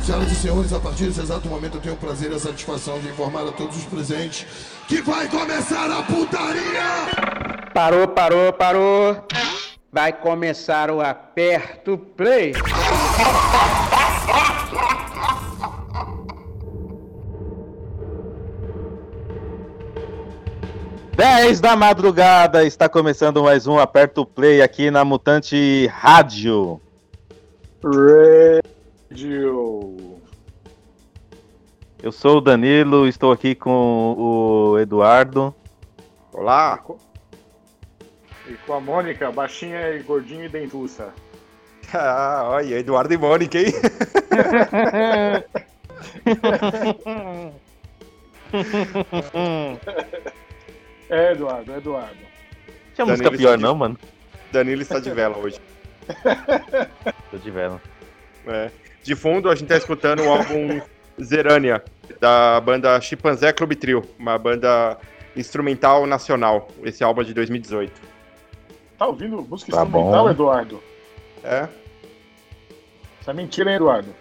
Senhoras e senhores, a partir desse exato momento eu tenho o prazer e a satisfação de informar a todos os presentes que vai começar a putaria! Parou, parou, parou. Vai começar o aperto play. 10 da madrugada, está começando mais um Aperto Play aqui na Mutante Rádio. Radio. Eu sou o Danilo, estou aqui com o Eduardo. Olá. E com a Mônica, baixinha e gordinha e dentuça. Ah, olha, Eduardo e Mônica, hein? É, Eduardo, é Eduardo. Tinha música pior de- não, mano? Danilo está de vela hoje. Tô de vela. É. De fundo, a gente tá escutando o álbum Zerânia, da banda Chimpanzé Clube Trio, uma banda instrumental nacional. Esse álbum é de 2018. Tá ouvindo música Tá instrumental, bom. Eduardo? É? Isso é mentira, hein, Eduardo?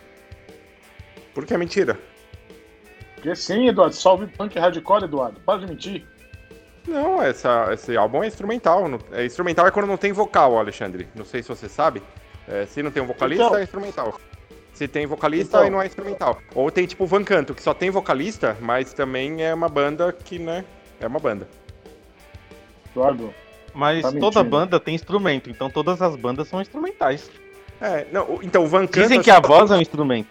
Por que é mentira? Porque sim, Eduardo, só ouve punk hardcore, Eduardo. Para de mentir. Não, essa, esse álbum é instrumental. não- É, instrumental é quando não tem vocal, Alexandre. Não sei se você sabe. É, se não tem um vocalista, Então. é instrumental. Se tem vocalista, Então. aí não é instrumental. Ou tem tipo Van Canto, que só tem vocalista, mas também é uma banda que, né? É uma banda. Eduardo, Mas Tá toda banda tem instrumento, então todas as bandas são instrumentais. É, não, então o Van Canto. Dizem que a voz tem- é um instrumento.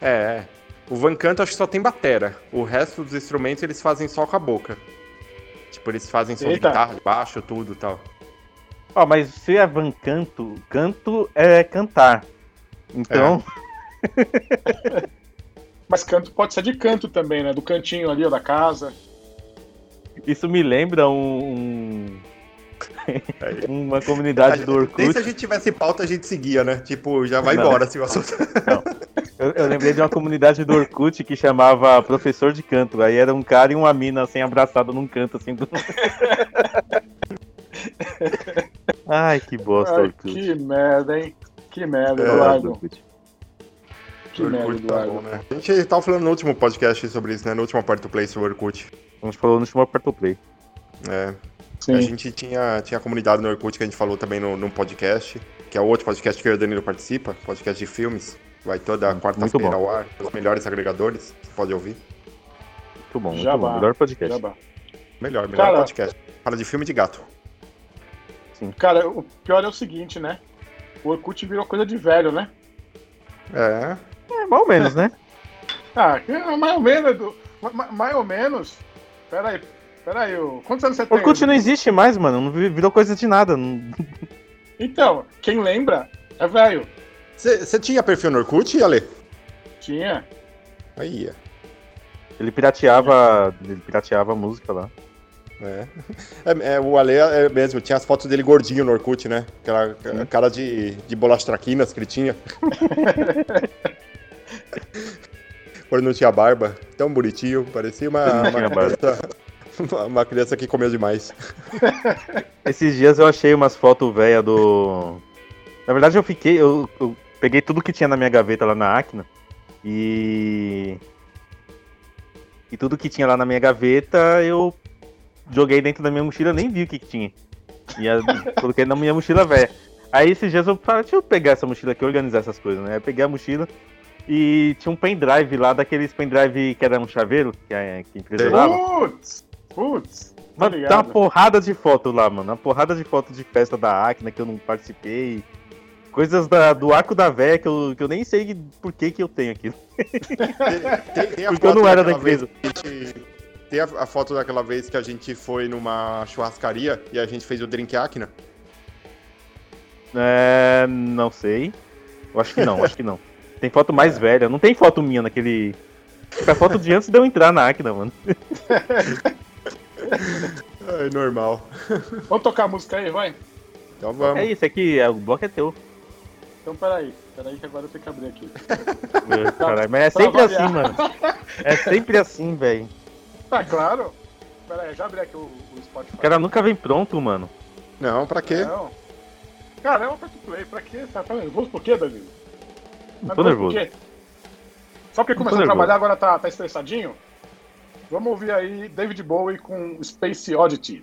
É, é. O Van Canto acho que só tem batera. O resto dos instrumentos eles fazem só com a boca. Tipo, eles fazem som de Eita. guitarra, de baixo, tudo e tal. Ó, mas se é van canto, canto é cantar. Então, mas canto pode ser de canto também, né? Do cantinho ali, ó, da casa. isso me lembra um, um- uma comunidade do Nem Orkut. se a gente tivesse pauta, a gente seguia, né? Tipo, já vai Não. embora se o assunto. Eu, eu lembrei de uma comunidade do Orkut que chamava Professor de Canto. Aí era um cara e uma mina assim abraçado num canto assim do. Ai, que bosta, Ai, Orkut. que merda, hein? Que merda, É, Eduardo. Orkut. Que merda, Orkut tá Eduardo. bom, né? A gente tava falando no último podcast sobre isso, né? No último parte do Play sobre o Orkut. A gente falou no último Aperto Play. É, Sim. A gente tinha, tinha a comunidade no Orkut que a gente falou também no, num podcast, que é o outro podcast que o Danilo participa, podcast de filmes. Vai toda quarta-feira ao ar, os melhores agregadores, você pode ouvir. Muito bom, muito Jabá. bom. Melhor podcast. Jabá. Melhor, melhor Cara- podcast. Fala de filme de gato. Cara, o pior é o seguinte, né? O Orkut virou coisa de velho, né? É, É, mais ou menos, né? Ah, que- mais ou menos, Edu. Ma- ma- Mais ou menos. Pera aí, pera aí. ô. Quantos anos você tem? Orkut não existe mais, mano. Não vi- virou coisa de nada. não- Então, quem lembra é velho. Você tinha perfil no Orkut, Ale? Tinha. Aí, é. Ele pirateava. Ele pirateava a música lá. É. É, é, o Ale é mesmo, tinha as fotos dele gordinho no Orkut, né? Aquela cara de, de bolacha traquinas que ele tinha. Quando não tinha barba, tão bonitinho, parecia uma, Não uma, criança, uma- criança que comeu demais. Esses dias eu achei umas fotos velhas do. Na verdade eu fiquei. Eu, eu peguei tudo que tinha na minha gaveta lá na Acna. E. E tudo que tinha lá na minha gaveta eu joguei dentro da minha mochila, nem vi o que, que tinha. E a- coloquei na minha mochila velha. Aí esses dias eu falei, deixa eu pegar essa mochila aqui e organizar essas coisas, né? Eu peguei a mochila e tinha um pendrive lá, daqueles pendrive que era um chaveiro, que a, que a empresa dava. Putz, putz. Tá Mano, tá uma porrada de foto lá, mano. Uma porrada de foto de festa da Acna que eu não participei. Coisas da- do arco da véia que eu, que eu nem sei por que, que eu tenho aquilo. Tem, tem Porque eu não era da daquela vez empresa. gente- Tem a, a foto daquela vez que a gente foi numa churrascaria e a gente fez o drink Acna. É. Não sei. Eu acho que não, acho que não. Tem foto mais velha. Não tem foto minha naquele. A foto de antes de eu entrar na Acna, mano. é normal. Vamos tocar a música aí, vai? Então vamos. É isso aqui, é, o bloco é teu. Então peraí, peraí que agora eu tenho que abrir aqui. Caralho, mas é sempre assim, mano. É sempre assim, velho. Tá claro. Peraí, já abri aqui o, o Spotify. O cara nunca vem pronto, mano. Não, pra quê? Não. Cara, é um free play, pra quê? Tá, tá nervoso por quê, Danilo? Tá tô nervoso. nervoso. Por quê? Só porque começou a trabalhar agora tá, tá estressadinho? Vamos ouvir aí David Bowie com Space Oddity.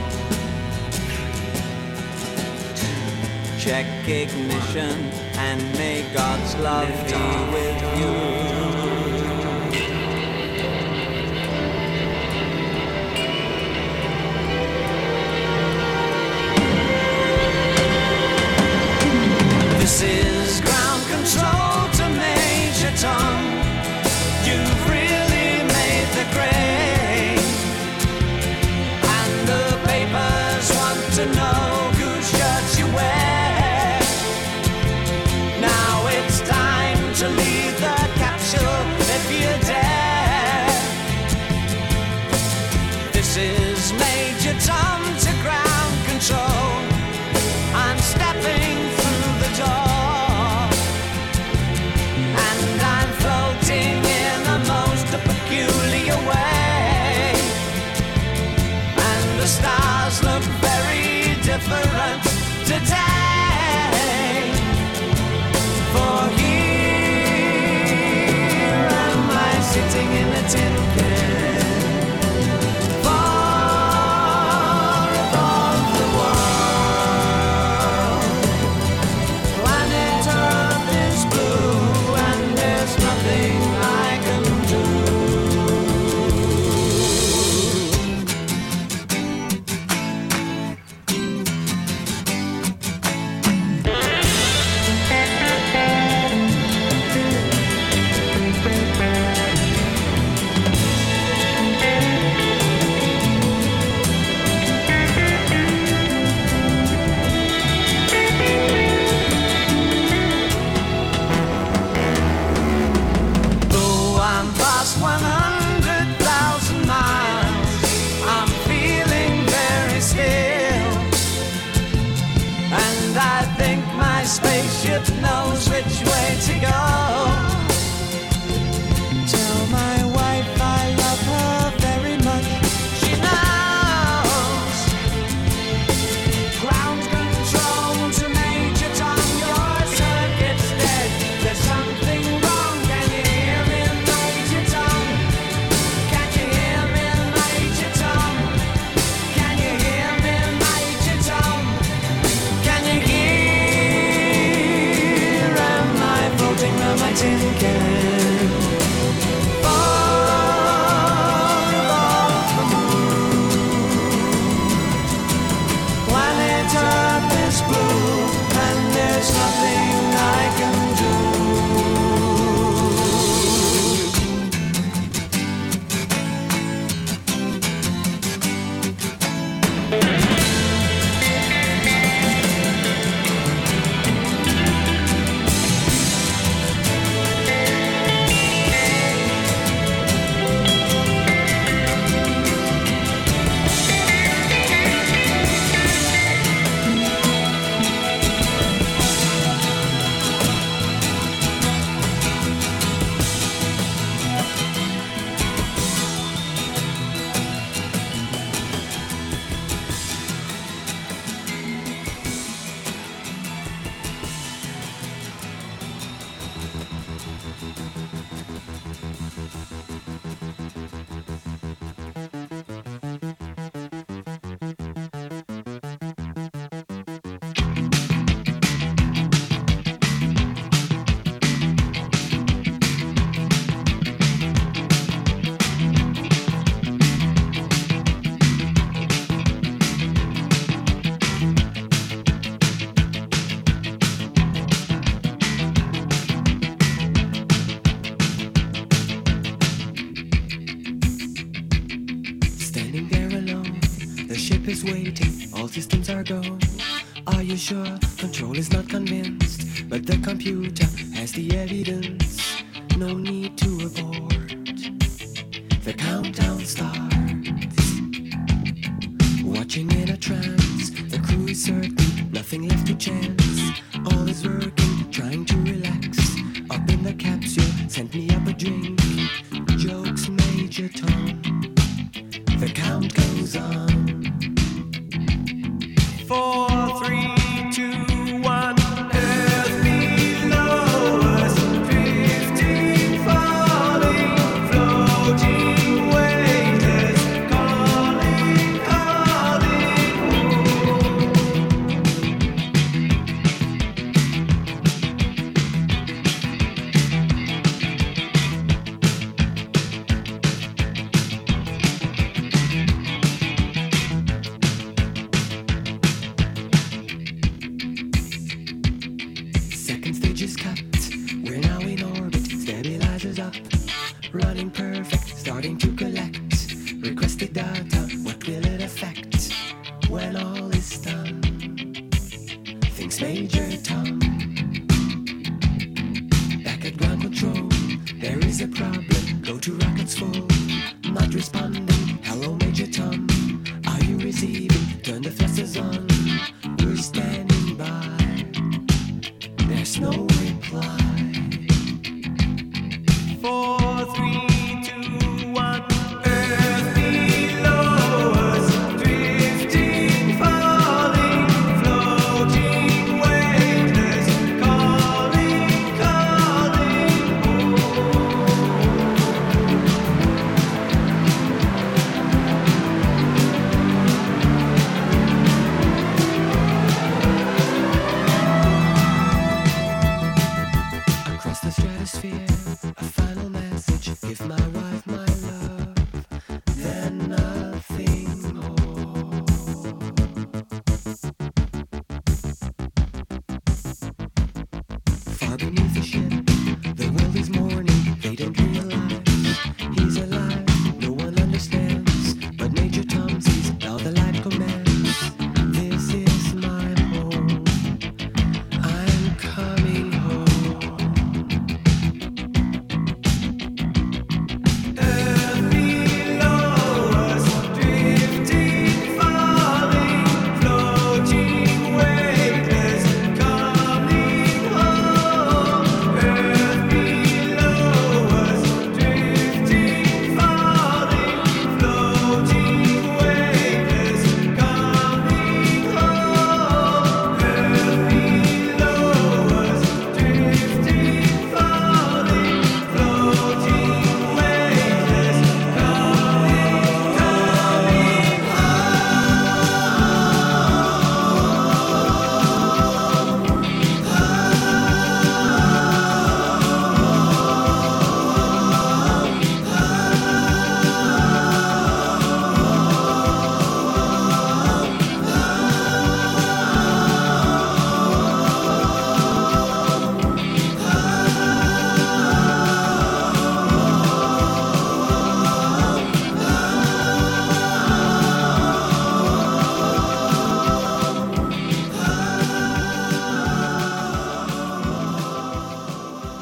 Check ignition and may God's love be with you. This is to town. I go.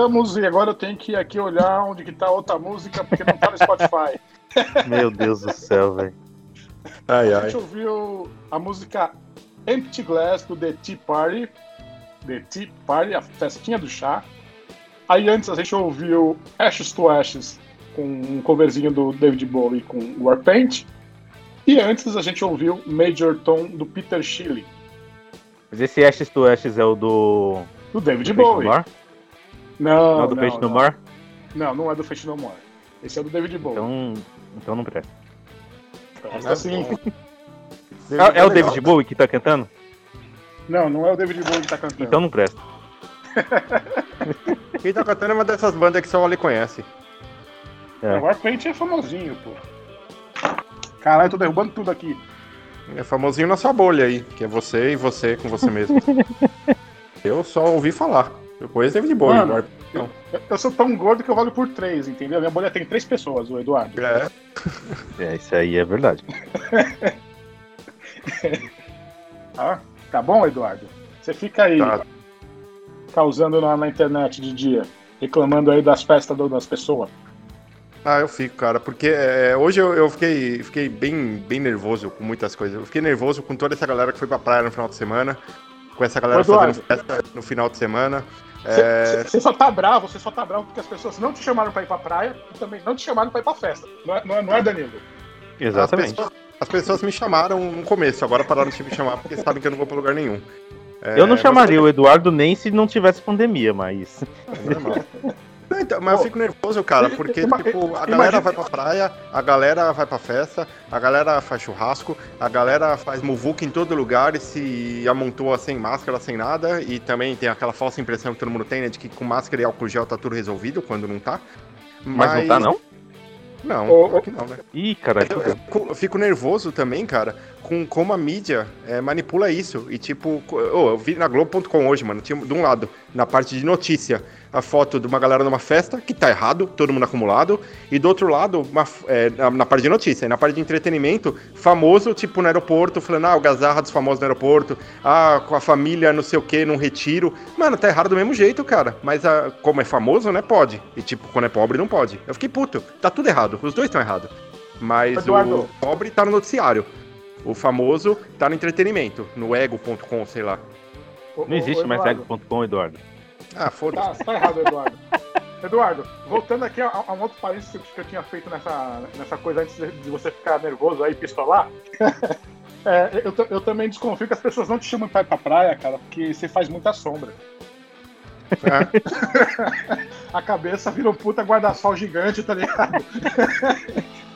Voltamos e agora eu tenho que ir aqui olhar onde que tá outra música, porque não tá no Spotify. Meu Deus do céu, velho. Ai, A ai. gente ouviu a música Empty Glass do The Tea Party. The Tea Party, a festinha do chá. Aí antes a gente ouviu Ashes to Ashes, com um coverzinho do David Bowie com Warpaint. E antes a gente ouviu Major Tom do Peter Shilling, Mas esse Ashes to Ashes é o do. do David do Bowie. Não, Não, é do não, Fate No. More? Não, não é do Fate No More. Esse é do David Bowie. Então, então não presta. Presta sim. É, é o David Bowie que tá cantando? Não, não é o David Bowie que tá cantando. Então não presta. Quem tá cantando é uma dessas bandas que só o Ali conhece. É. O Warpaint é famosinho, pô. Caralho, tô derrubando tudo aqui. É famosinho na sua bolha aí, que é você e você com você mesmo. eu só ouvi falar. Eu conheço David Bowie. Mano, War- Eu, eu sou tão gordo que eu valho por três, entendeu? Minha bolha tem três pessoas, o Eduardo. É, É, isso aí é verdade. Tá? Tá bom, Eduardo? Você fica aí Tá. causando na, na internet de dia, reclamando aí das festas do- das pessoas. Ah, eu fico, cara, porque é, hoje eu, eu fiquei, fiquei bem, bem nervoso com muitas coisas. Eu fiquei nervoso com toda essa galera que foi pra praia no final de semana, com essa galera Eduardo. fazendo festa no final de semana. É, Você só tá bravo, você só tá bravo porque as pessoas não te chamaram pra ir pra praia e também não te chamaram pra ir pra festa. Não é, não é, não é Danilo? as, Exatamente. pessoas, as pessoas me chamaram no começo, agora pararam de me chamar porque sabem que eu não vou pra lugar nenhum. É, Eu não mas- chamaria o Eduardo nem se não tivesse pandemia, mas. É normal. Não, então, mas eu fico nervoso, cara, porque Ima- tipo, a imagina- galera vai pra praia, a galera vai pra festa, a galera faz churrasco, a galera faz muvuca em todo lugar e se amontoa sem máscara, sem nada, e também tem aquela falsa impressão que todo mundo tem, né, de que com máscara e álcool gel tá tudo resolvido, quando não tá. Mas não tá, não? Não, ô. claro que não, né? Ih, caralho. Eu, eu fico- eu fico nervoso também, cara, com como a mídia é, manipula isso. E tipo, ô, eu vi na Globo.com hoje, mano, tinha de um lado, na parte de notícia, a foto de uma galera numa festa, que tá errado, todo mundo acumulado, e do outro lado, uma é, na, na parte de notícia, e na parte de entretenimento, famoso, tipo, no aeroporto, falando, ah, o gazarra dos famosos no aeroporto, ah, com a família, não sei o que, num retiro. Mano, tá errado do mesmo jeito, cara. Mas ah, como é famoso, né, pode. E tipo, quando é pobre, não pode. Eu fiquei puto. Tá tudo errado. Os dois estão errados. Mas Eduardo. o pobre tá no noticiário. O famoso tá no entretenimento, no ego.com, sei lá. Ô, Não existe ô, mais ego.com, Eduardo. Ah, foda-se. Tá, tá errado, Eduardo. Eduardo, voltando aqui a, a um outro parênteses que eu tinha feito nessa, nessa coisa antes de, você ficar nervoso aí, pistolar. É, eu, eu também desconfio que as pessoas não te chamam pra ir pra praia, cara, porque você faz muita sombra. É. A cabeça vira um puta guarda-sol gigante, tá ligado?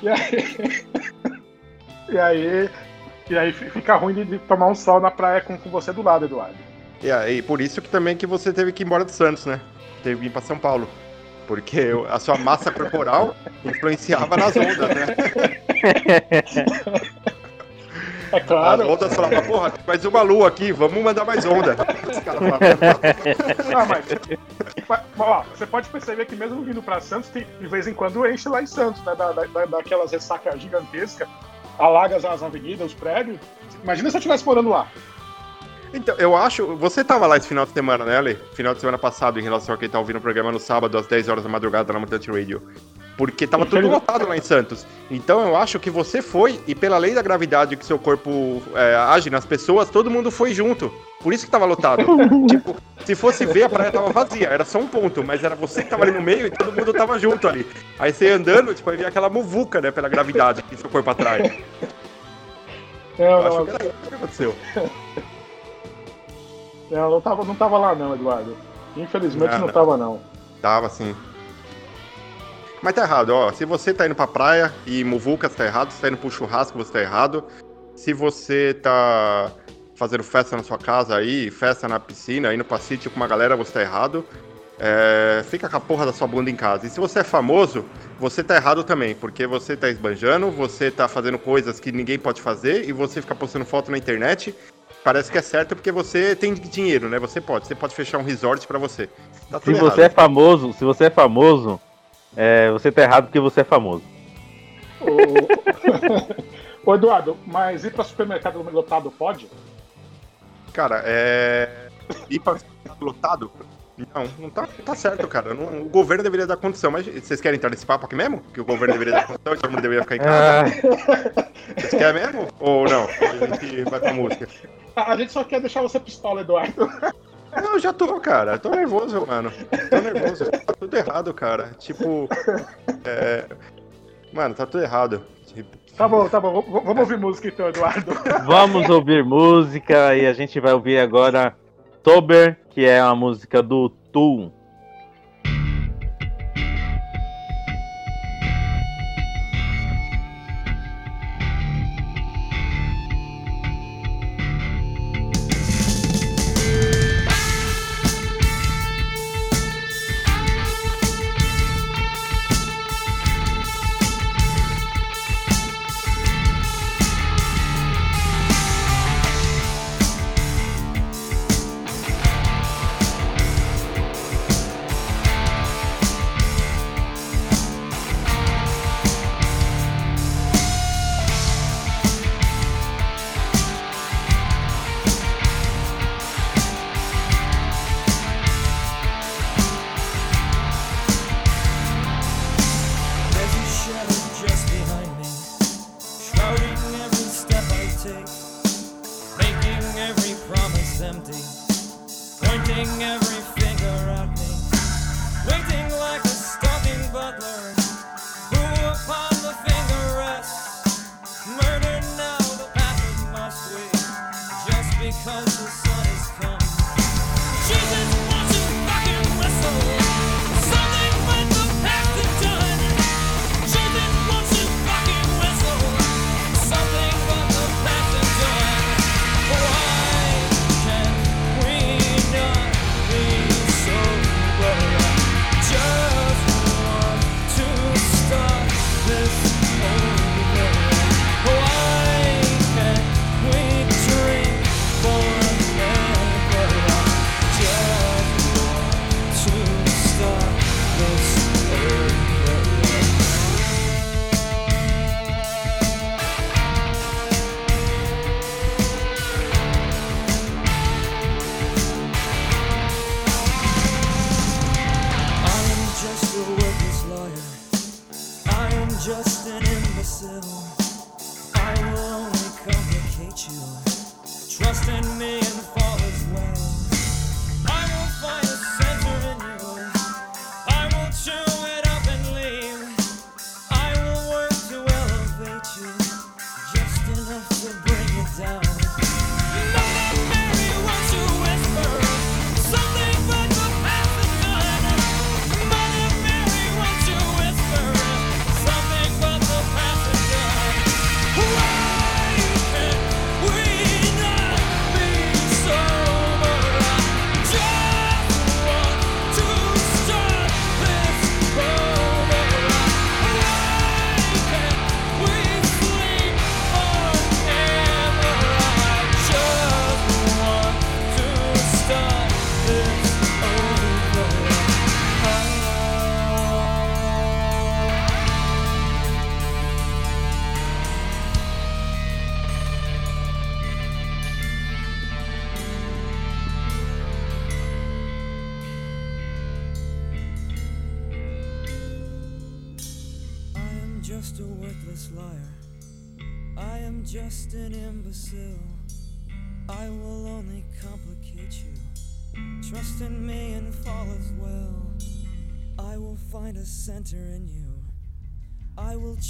e aí. E aí. E aí fi- fica ruim de, de tomar um sol na praia com, com você do lado, Eduardo. E aí, por isso que também que você teve que ir embora de Santos, né? Teve que ir pra São Paulo. Porque a sua massa corporal influenciava nas ondas, né? É As claro. ondas falavam, porra, tem mais uma lua aqui, vamos mandar mais onda. Os caras falavam, Ah, mas, mas, ó, você pode perceber que mesmo vindo pra Santos, tem, de vez em quando enche lá em Santos, né? Da, da, da- daquelas ressacas gigantescas. alaga as, as avenidas, os prédios. Imagina se eu estivesse morando lá. Então, eu acho. Você tava lá esse final de semana, né, Ale? Final de semana passado, em relação a quem tá ouvindo o programa no sábado, às 10 horas da madrugada na Mutante Radio. Porque tava tudo lotado lá em Santos. Então eu acho que você foi, e pela lei da gravidade que seu corpo é, age nas pessoas, todo mundo foi junto. Por isso que tava lotado. tipo, se fosse ver, a praia tava vazia, era só um ponto, mas era você que tava ali no meio e todo mundo tava junto ali. Aí você andando, tipo, aí via aquela muvuca, né, pela gravidade que seu corpo atrai. Não, Eu acho não, que era isso que aconteceu. Não, não tava, não tava lá não, Eduardo. Infelizmente Não, não não. tava não. Tava sim. Mas tá errado, ó. Se você tá indo pra praia e muvuca, você tá errado. Se tá indo pro churrasco, você tá errado. Se você tá fazendo festa na sua casa aí, festa na piscina, indo pra sítio com uma galera, você tá errado. É, fica com a porra da sua bunda em casa. E se você é famoso, você tá errado também, porque você tá esbanjando, você tá fazendo coisas que ninguém pode fazer e você fica postando foto na internet. Parece que é certo porque você tem dinheiro, né? Você pode. Você pode fechar um resort pra você. Tá Se tudo você é errado. famoso, se você é famoso, é, você tá errado porque você é famoso. Ô, Ô, Eduardo, mas ir pra supermercado lotado pode? Cara, é. Ir pra lotado? Não, não tá, tá certo, cara. Não- o governo deveria dar condição, mas vocês querem entrar nesse papo aqui mesmo? Que o governo deveria dar condição e todo mundo deveria ficar em casa? Ah, Vocês querem mesmo? Ou não? A gente vai pra música. A gente só quer deixar você pistola, Eduardo. Não, eu já tô, cara. Tô nervoso, mano. Tô nervoso. Tá tudo errado, cara. Tipo. É... Mano, tá tudo errado. Tipo, Tá bom, tá bom. v- Vamos ouvir música então, Eduardo. vamos ouvir música e a gente vai ouvir agora Tober, que é uma música do Tool.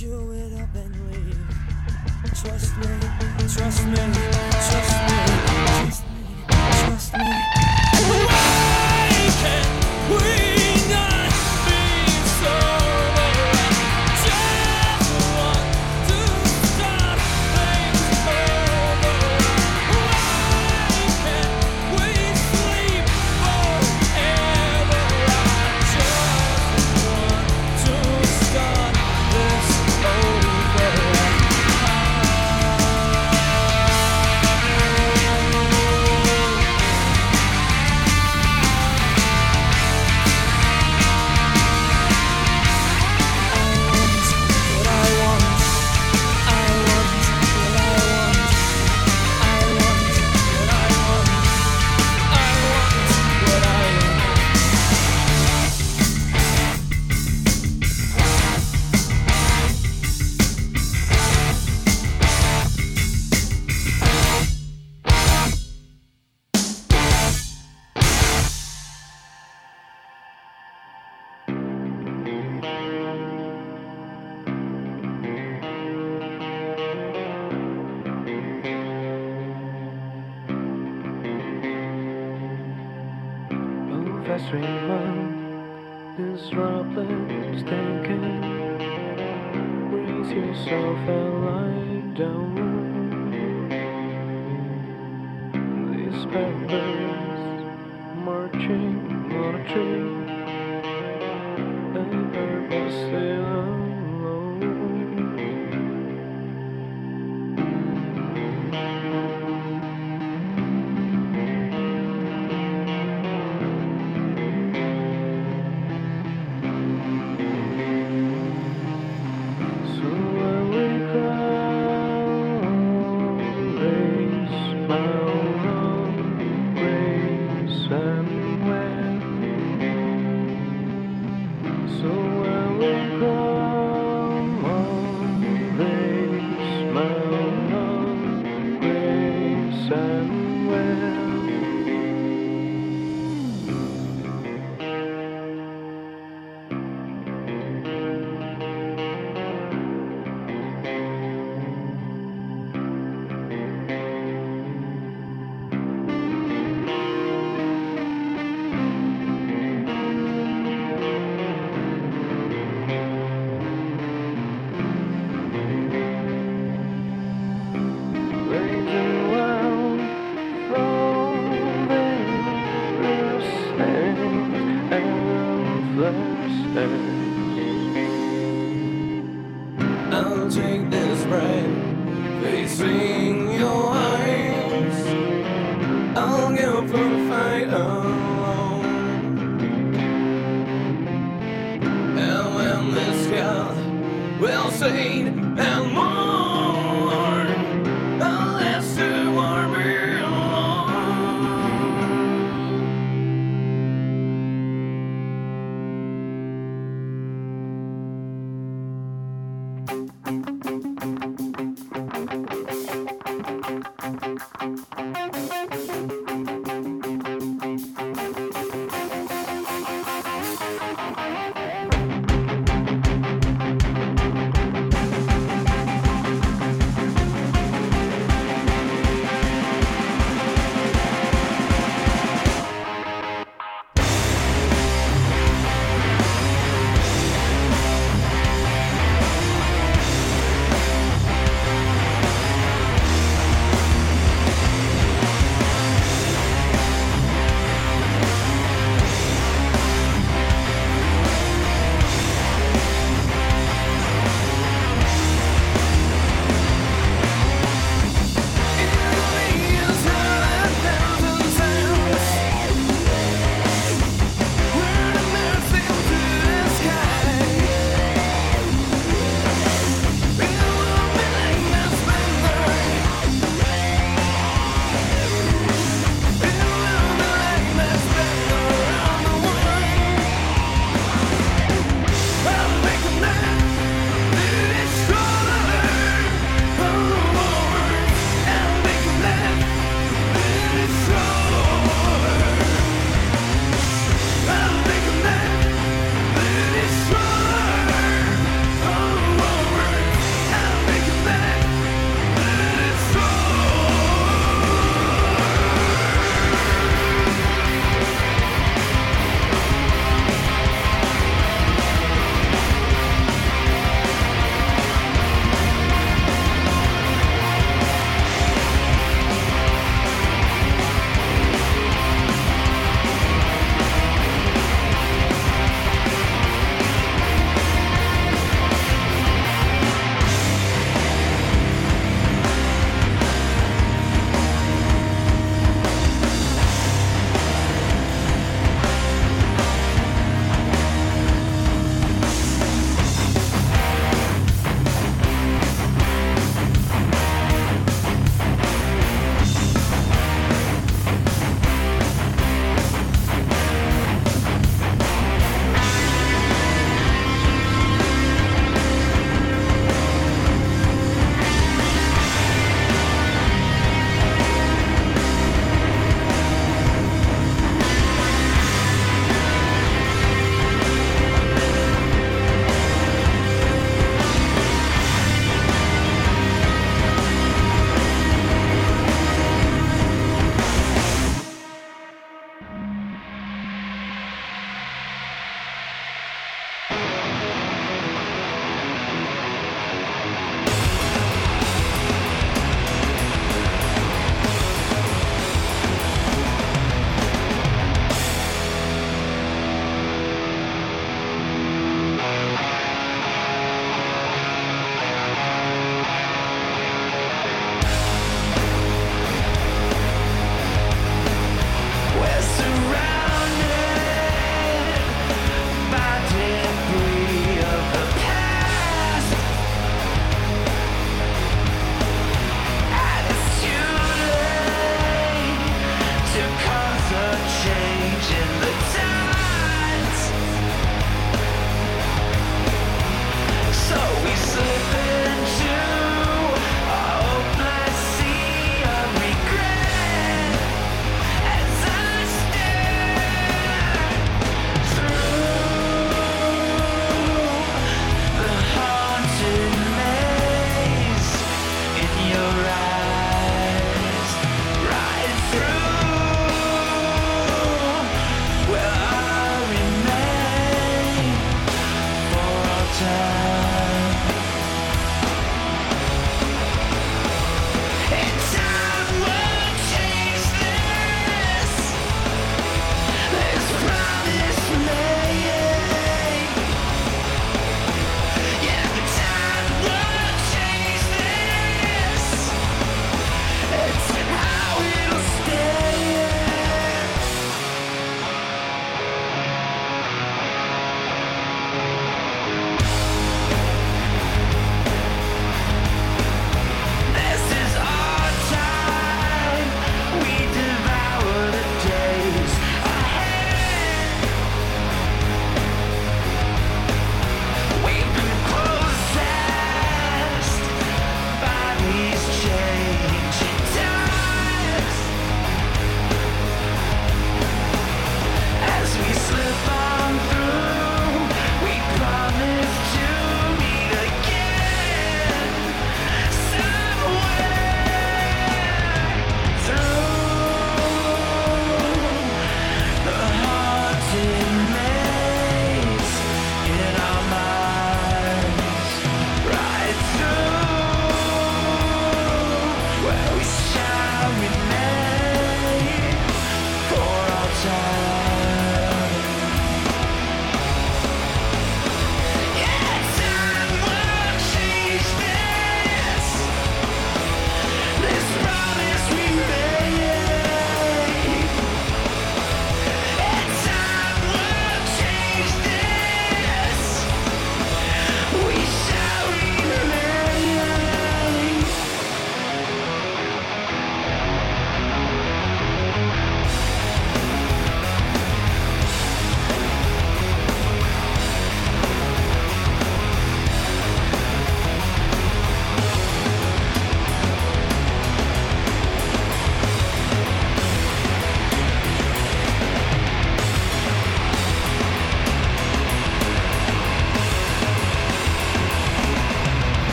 I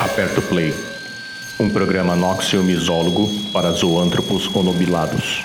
Aperto Play. Um programa noxiomizólogo para zoântropos onobilados.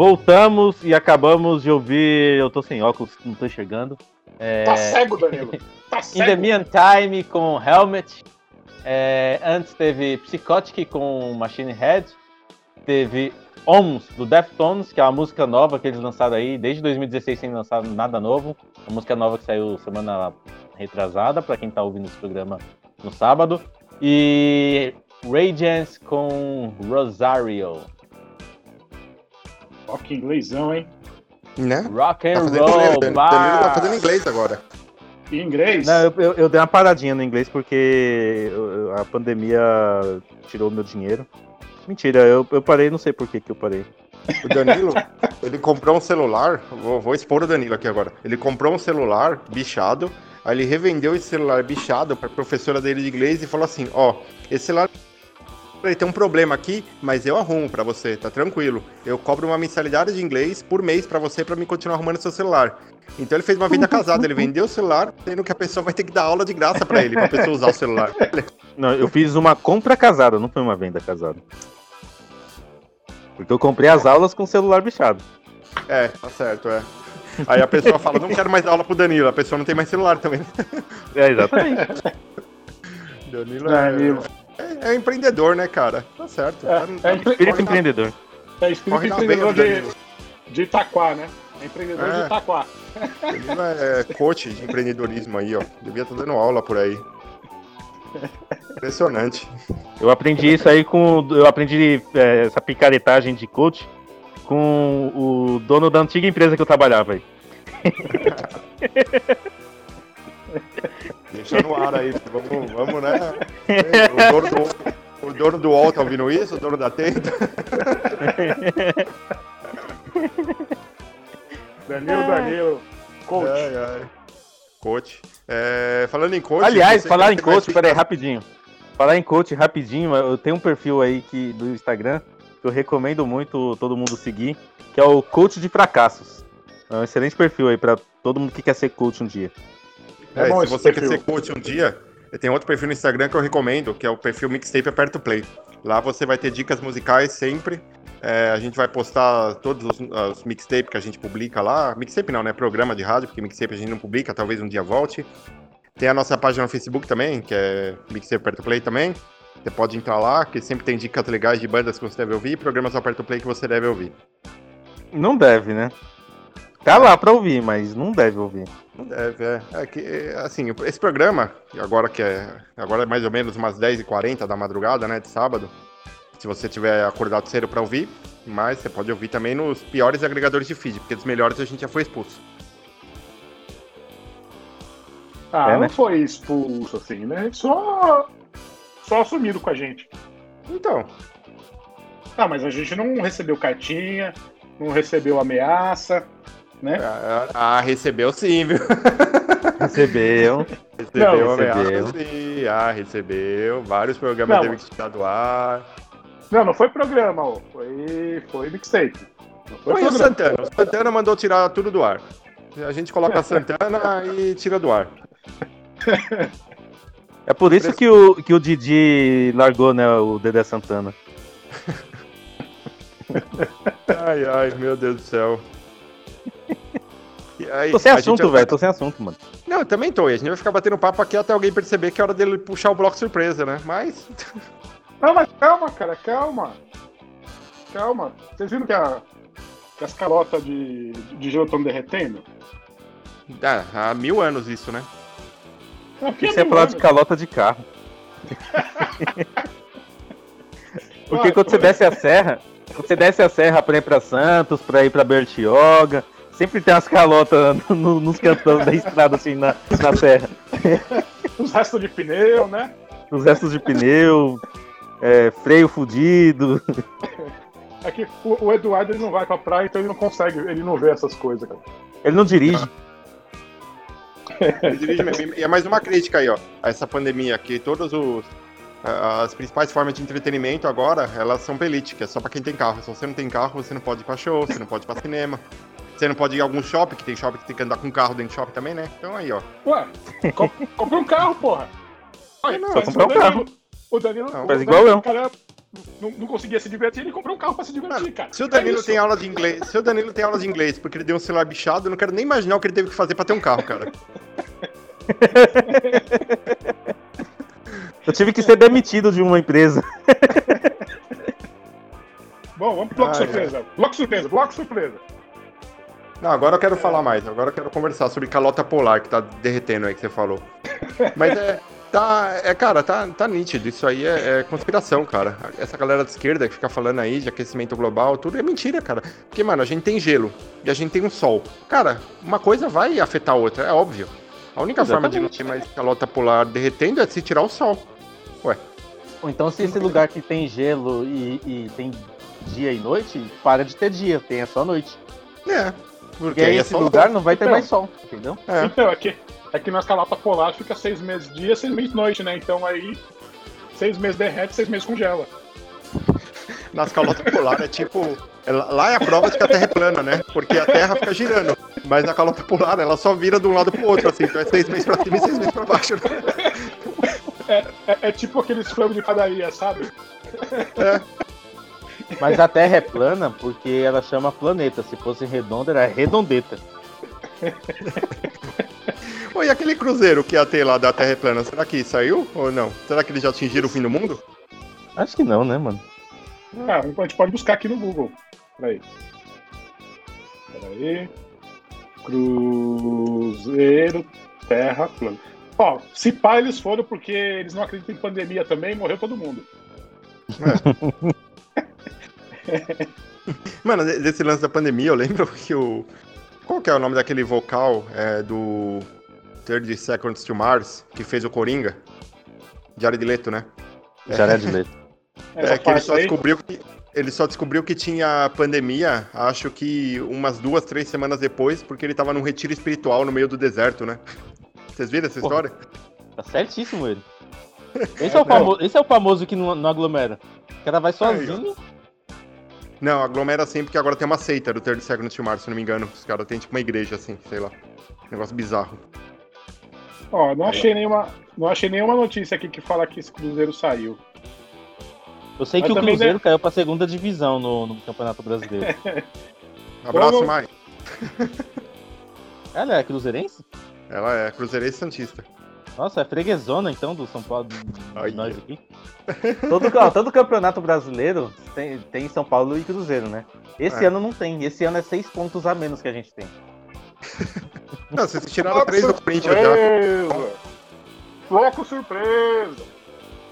Voltamos e acabamos de ouvir. Eu tô sem óculos, não tô enxergando. É, Tá cego, Danilo. Tá In the cego. Meantime com Helmet. É, antes teve Psychotic com Machine Head. Teve Ons do Deftones, que é uma música nova que eles lançaram aí desde 2016 sem lançar nada novo. Uma música nova que saiu semana retrasada, pra quem tá ouvindo esse programa no sábado. E Radiance com Rosario. Ó, que inglêsão, hein? Né? Rock and Tá fazendo roll, inglês, Danilo tá vai! fazendo inglês agora. Em inglês? Não, eu, eu- eu dei uma paradinha no inglês porque a pandemia tirou meu dinheiro. Mentira, eu, eu parei, não sei por que, que eu parei. O Danilo, ele comprou um celular, vou, vou expor o Danilo aqui agora. Ele comprou um celular bichado, aí ele revendeu esse celular bichado pra professora dele de inglês e falou assim: Ó, esse celular ele tem um problema aqui, mas eu arrumo pra você, tá tranquilo. Eu cobro uma mensalidade de inglês por mês pra você pra me continuar arrumando seu celular. Então ele fez uma venda casada, ele vendeu o celular, sendo que a pessoa vai ter que dar aula de graça pra ele, pra pessoa usar o celular. Não, eu fiz uma compra casada, não foi uma venda casada. Porque eu comprei as aulas com o celular bichado. É, tá certo, é. Aí a pessoa fala, não quero mais dar aula pro Danilo, a pessoa não tem mais celular também. É, exatamente. Danilo Danilo. É, é empreendedor, né, cara? Tá certo. É, Tá- é empre- Espírito empreendedor. É espírito na empreendedor de, de Itaquá, né? É empreendedor É. de Itaquá. Danilo é coach de empreendedorismo aí, ó. Devia estar dando aula por aí. Impressionante. Eu aprendi isso aí com. Eu aprendi é, essa picaretagem de coach com o dono da antiga empresa que eu trabalhava aí. Deixa no ar aí. Vamos, vamos né? O dono do, o dono do UOL tá ouvindo isso? O dono da Tenta? Danilo, Danilo. Coach. Ai, ai. Coach. É, falando em coach. Aliás, falar em coach, mais peraí, rapidinho. Falar em coach rapidinho, eu tenho um perfil aí que, do Instagram que eu recomendo muito todo mundo seguir, que é o Coach de Fracassos. É um excelente perfil aí pra todo mundo que quer ser coach um dia. É, É bom se você perfil. quer ser coach um dia, tem outro perfil no Instagram que eu recomendo, que é o perfil Mixtape Aperto Play. Lá você vai ter dicas musicais sempre. É, a gente vai postar todos os, os mixtapes que a gente publica lá. Mixtape não, né? Programa de rádio, porque mixtape a gente não publica, talvez um dia volte. Tem a nossa página no Facebook também, que é Mixtape Aperto Play também. Você pode entrar lá, que sempre tem dicas legais de bandas que você deve ouvir e programas do Aperto Play que você deve ouvir. Não deve, né? Tá lá pra ouvir, mas não deve ouvir. Não deve, é. É que, é, assim, esse programa, agora que é. Agora é mais ou menos umas 10h40 da madrugada, né? De sábado. Se você tiver acordado cedo pra ouvir, mas você pode ouvir também nos piores agregadores de feed, porque dos melhores a gente já foi expulso. Ah, É, não né? foi expulso assim, né? Só. Só assumiram com a gente. Então, Ah, mas a gente não recebeu cartinha, não recebeu ameaça, né? ah, ah, recebeu sim, viu? Recebeu. Recebeu Não, ameaça recebeu. sim. Ah, recebeu. Vários programas Não. teve que tirar do ar. Não, não foi programa, ó. Foi, foi mixtape. Não foi Foi o. Santana. O Santana mandou tirar tudo do ar. A gente coloca a Santana e tira do ar. É por isso que o, que o Didi largou, né, o Dedé Santana. Ai, ai, meu Deus do céu. Aí, Tô sem gente assunto, velho, tô sem assunto, mano. Não, eu também tô. E a gente vai ficar batendo papo aqui até alguém perceber que é hora dele puxar o bloco surpresa, né? Mas. Não, mas calma, cara, calma. Calma. Vocês viram que, a, que as calotas de, de gelo estão derretendo? Ah, há mil anos isso, né? Que Você ia falar de calota de carro. Porque quando você desce a serra, quando você desce a serra pra ir pra Santos, pra ir pra Bertioga, sempre tem umas calotas no- nos cantões da estrada, assim, na, na serra. Os restos de pneu, né? Os restos de pneu, é, freio fudido. É que o, o Eduardo ele não vai pra praia, então ele não consegue, ele não vê essas coisas, cara. Ele não dirige. Ele dirige mesmo. E é mais uma crítica aí, ó. A essa pandemia, que todos os. As principais formas de entretenimento agora, elas são é só pra quem tem carro. Se você não tem carro, você não pode ir pra show, você não pode ir pra cinema. Você não pode ir a algum shopping, que tem shopping que tem que andar com carro dentro do shopping também, né? Então aí, ó. Ué, com, compra um carro, porra. Olha, Não, só comprar um o Danilo- O Danilo. Não, o faz igual eu. Cara, não, não conseguia se divertir, ele comprou um carro pra se divertir, cara. Se o É Danilo isso. tem aula de inglês, se o Danilo tem aula de inglês porque ele deu um celular bichado, eu não quero nem imaginar o que ele teve que fazer pra ter um carro, cara. Eu tive que ser demitido de uma empresa. Bom, vamos pro bloco Ai, surpresa. Bloco surpresa, bloco surpresa. Não, agora eu quero falar mais. Agora eu quero conversar sobre calota polar que tá derretendo aí que você falou. Mas é. Tá, é, cara, tá, tá nítido. Isso aí é, é conspiração, cara. Essa galera de esquerda que fica falando aí de aquecimento global, tudo é mentira, cara. Porque, mano, a gente tem gelo e a gente tem um sol. Cara, uma coisa vai afetar a outra, é óbvio. A única forma de não ter mais calota polar derretendo é se tirar o sol. Ué, Ou então, se esse lugar que tem gelo e, e tem dia e noite, para de ter dia, tem só noite. é. Porque aí é esse lugar não vai ter Então. mais sol, entendeu? É. Então, é que, é que nas calotas polar fica seis meses dia, seis meses noite, né? Então aí, seis meses derrete, seis meses congela. nas calotas polares é tipo. é lá- é a prova de que a Terra é plana, né? Porque a Terra fica girando. Mas na calota polar ela só vira de um lado pro outro, assim. Então é seis meses pra cima e seis meses pra baixo. É, é tipo aqueles frangos de padaria, sabe? Mas a Terra é plana porque ela chama planeta. Se fosse redonda, era redondeta. E aquele cruzeiro que ia ter lá da Terra é plana, será que saiu ou não? Será que eles já atingiram o fim do mundo? Acho que não, né, mano? Ah, a gente pode buscar aqui no Google. Peraí. Peraí. Cruzeiro Terra plana. Ó, se pá, eles foram porque eles não acreditam em pandemia também, morreu todo mundo. Mano, de- desse lance da pandemia, eu lembro que o. Qual que é o nome daquele vocal é, do 30 Seconds to Mars, que fez o Coringa? Jared Leto, né? Jared Leto. Essa É que ele só descobriu que. Ele só descobriu que tinha pandemia, acho que umas duas, três semanas depois, porque ele tava num retiro espiritual no meio do deserto, né? Vocês viram essa Porra. história? Tá certíssimo ele. Esse é o famoso, esse é o famoso que não, não aglomera. O cara vai sozinho. Não, aglomera assim, porque agora tem uma seita do 30 Seconds to Mars, se não me engano. Os caras têm tipo uma igreja assim, sei lá. Negócio bizarro. ó, não achei nenhuma, não achei nenhuma notícia aqui que fala que esse cruzeiro saiu. Eu sei Mas que o Cruzeiro né? caiu pra segunda divisão no, no Campeonato Brasileiro. Abraço, Vamos- Mai. Ela é cruzeirense? Ela é Cruzeirense Santista. Nossa, é freguesona então do São Paulo, de Ai, nós aqui. Todo, ó, todo campeonato brasileiro tem, tem São Paulo e Cruzeiro, né? Esse É. ano não tem. Esse ano é seis pontos a menos que a gente tem. Não, vocês tiraram três do Corinthians já. Surpresa! Bloco surpresa!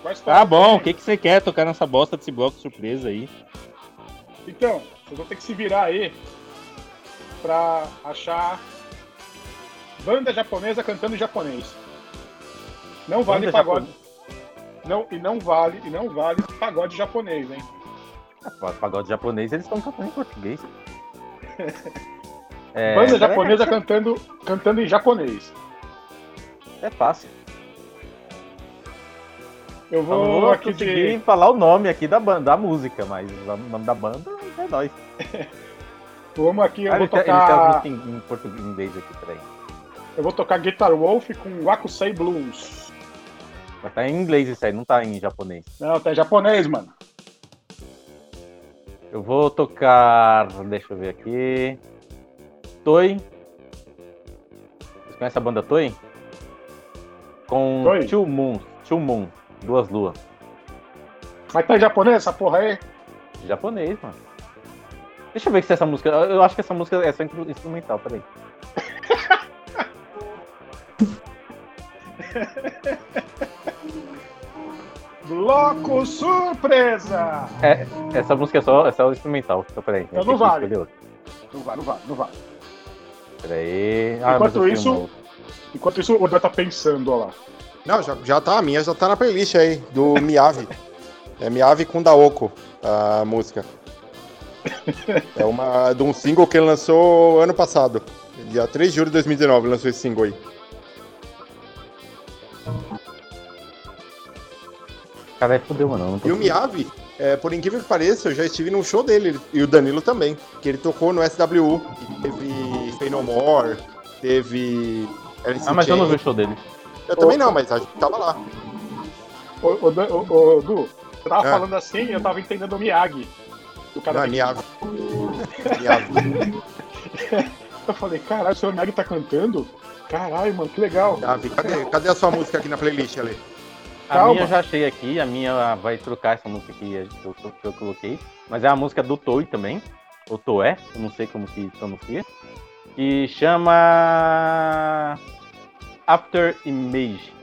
Vai Tá bom, o que, que você quer tocar nessa bosta desse bloco surpresa aí? Então, vocês vão ter que se virar aí pra achar banda japonesa cantando em japonês. Não vale Banda pagode. Não, e não vale, e não vale pagode japonês, hein? Ah, Pagode japonês, eles estão cantando em português. É, banda japonesa cantando, cantando em japonês. É fácil. Eu Eu vou, não vou aqui conseguir de. falar o nome aqui da, banda, da música, mas o nome da banda é nós. Vamos aqui, eu Ah, vou ele, tem, ele tem tocar. as músicas em, em português em inglês aqui, peraí. Eu vou tocar Guitar Wolf com Wakusei Blues. Mas tá em inglês isso aí, não tá em japonês. Não, tá em japonês, mano. Eu vou tocar. Deixa eu ver aqui. Toy. Vocês conhecem a banda Toy? Com Toy? Two Moon. Two Moon. Duas luas. Mas tá em japonês essa porra aí? Japonês, mano. Deixa eu ver se essa música. Eu acho que essa música é só instru- instrumental, peraí. Bloco surpresa! É, essa música é só, é só instrumental. Então, peraí. Então não vale. Não vai, não vai, não vai. Peraí. Ah, Enquanto isso-. Enquanto isso, o André tá pensando, ó lá. Não, já, já tá, a minha já tá na playlist aí, do Miave. É Miave com Daoko, a música. É uma de um single que ele lançou ano passado. Dia 3 de julho de 2019 ele lançou esse single aí. Caralho, fodeu, mano. eu Não tô... E o Miave, é, por incrível que pareça, eu já estive num show dele, e o Danilo também, que ele tocou no SWU. Teve Fey No More, teve Alice Ah, mas eu não vi o show dele. Eu também não, mas a gente tava lá. Ô, ô, ô, ô, Du, Você tava Ah. falando assim e eu tava entendendo o Miyagi. O cara Não, tem- Niago. Niago. Eu falei, caralho, o seu Miyagi tá cantando? Caralho, mano, que legal. Niago. Cadê, cadê a sua música aqui na playlist, Ale? A Calma. minha eu já achei aqui, a minha vai trocar essa música aqui que eu, que eu coloquei. Mas é a música do Toy também. Ou Toé, eu não sei como que pronuncia. Que chama. After Image.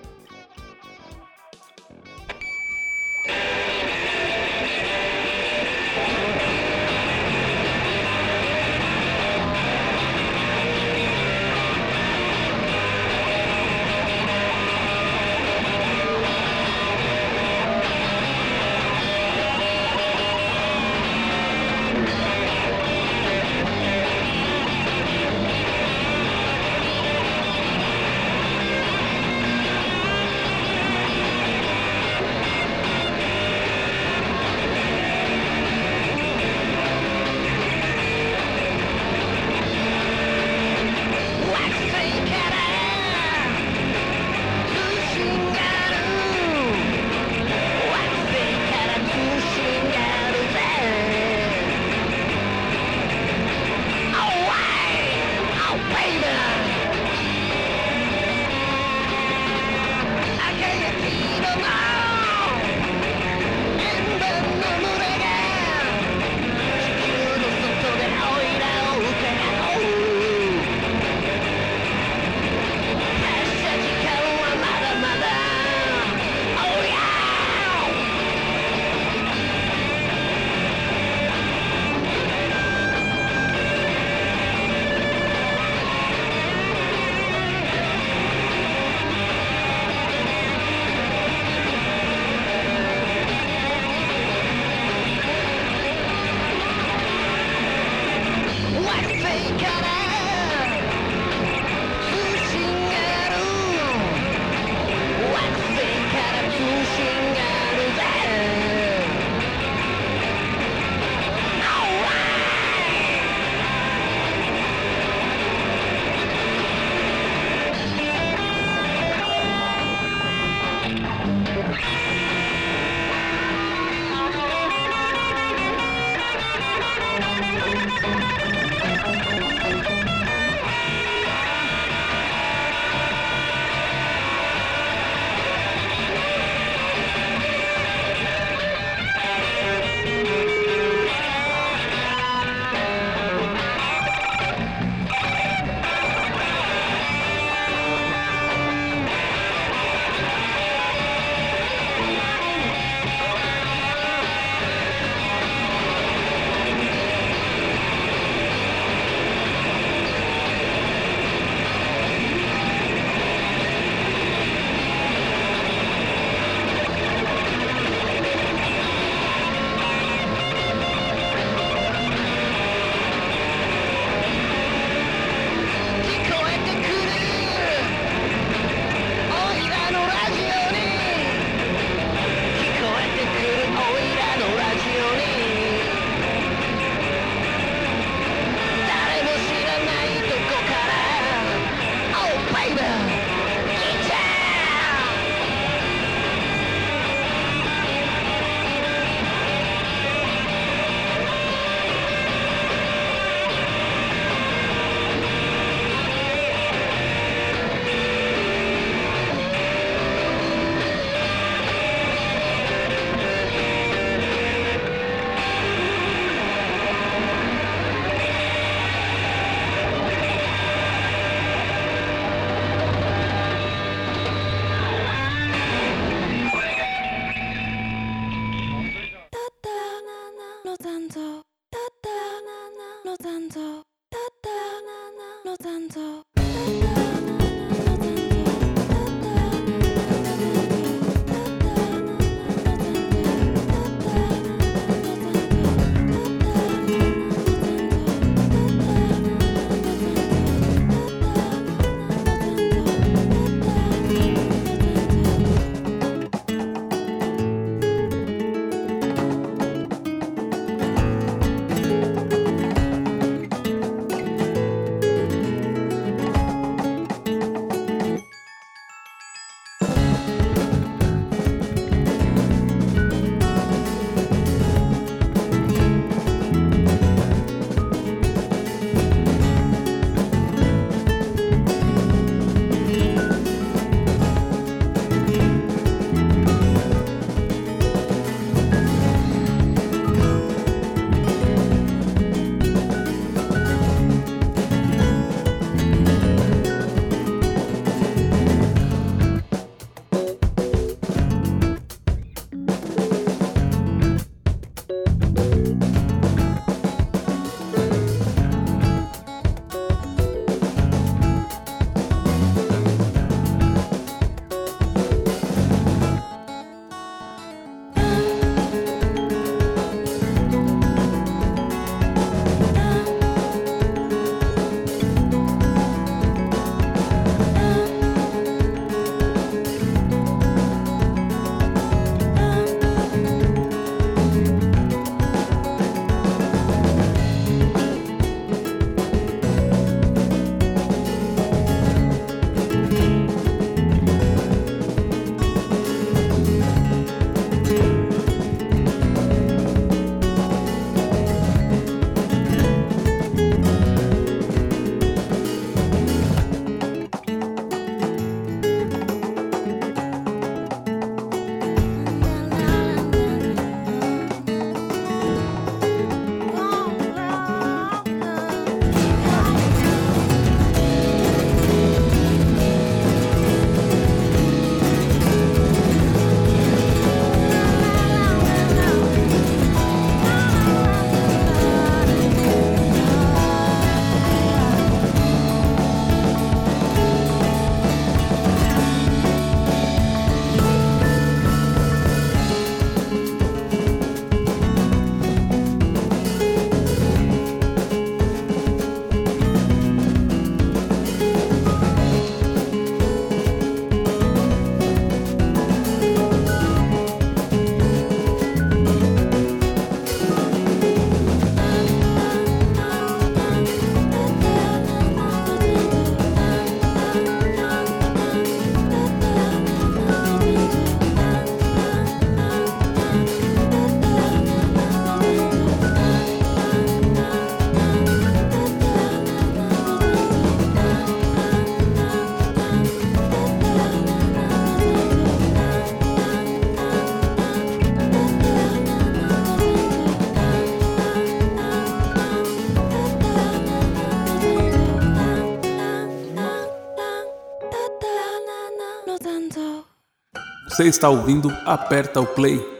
Você está ouvindo Aperta o Play.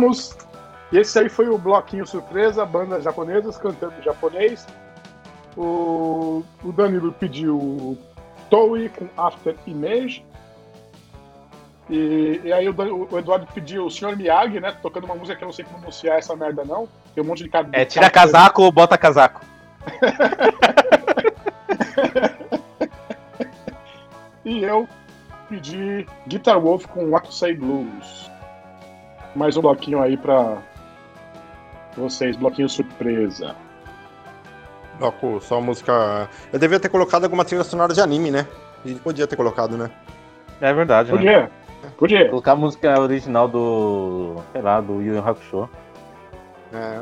voltamos. E esse aí foi o bloquinho surpresa, bandas japonesas cantando em japonês. O, o Danilo pediu Toei com After Image. E, e aí o, o, Eduardo pediu o Sr. Miyagi, né? Tocando uma música que eu não sei pronunciar essa merda, não. Tem um monte de cabelo. É, tira casaco ou bota casaco. e eu pedi Guitar Wolf com Wakusei Blues mais um bloquinho aí pra vocês, bloquinho surpresa. Bloco, só música. Eu devia ter colocado alguma trilha sonora de anime, né? A gente podia ter colocado, né? É verdade, podia. né? Podia. Colocar a música original do. sei lá, do Yu Yu Hakusho. É.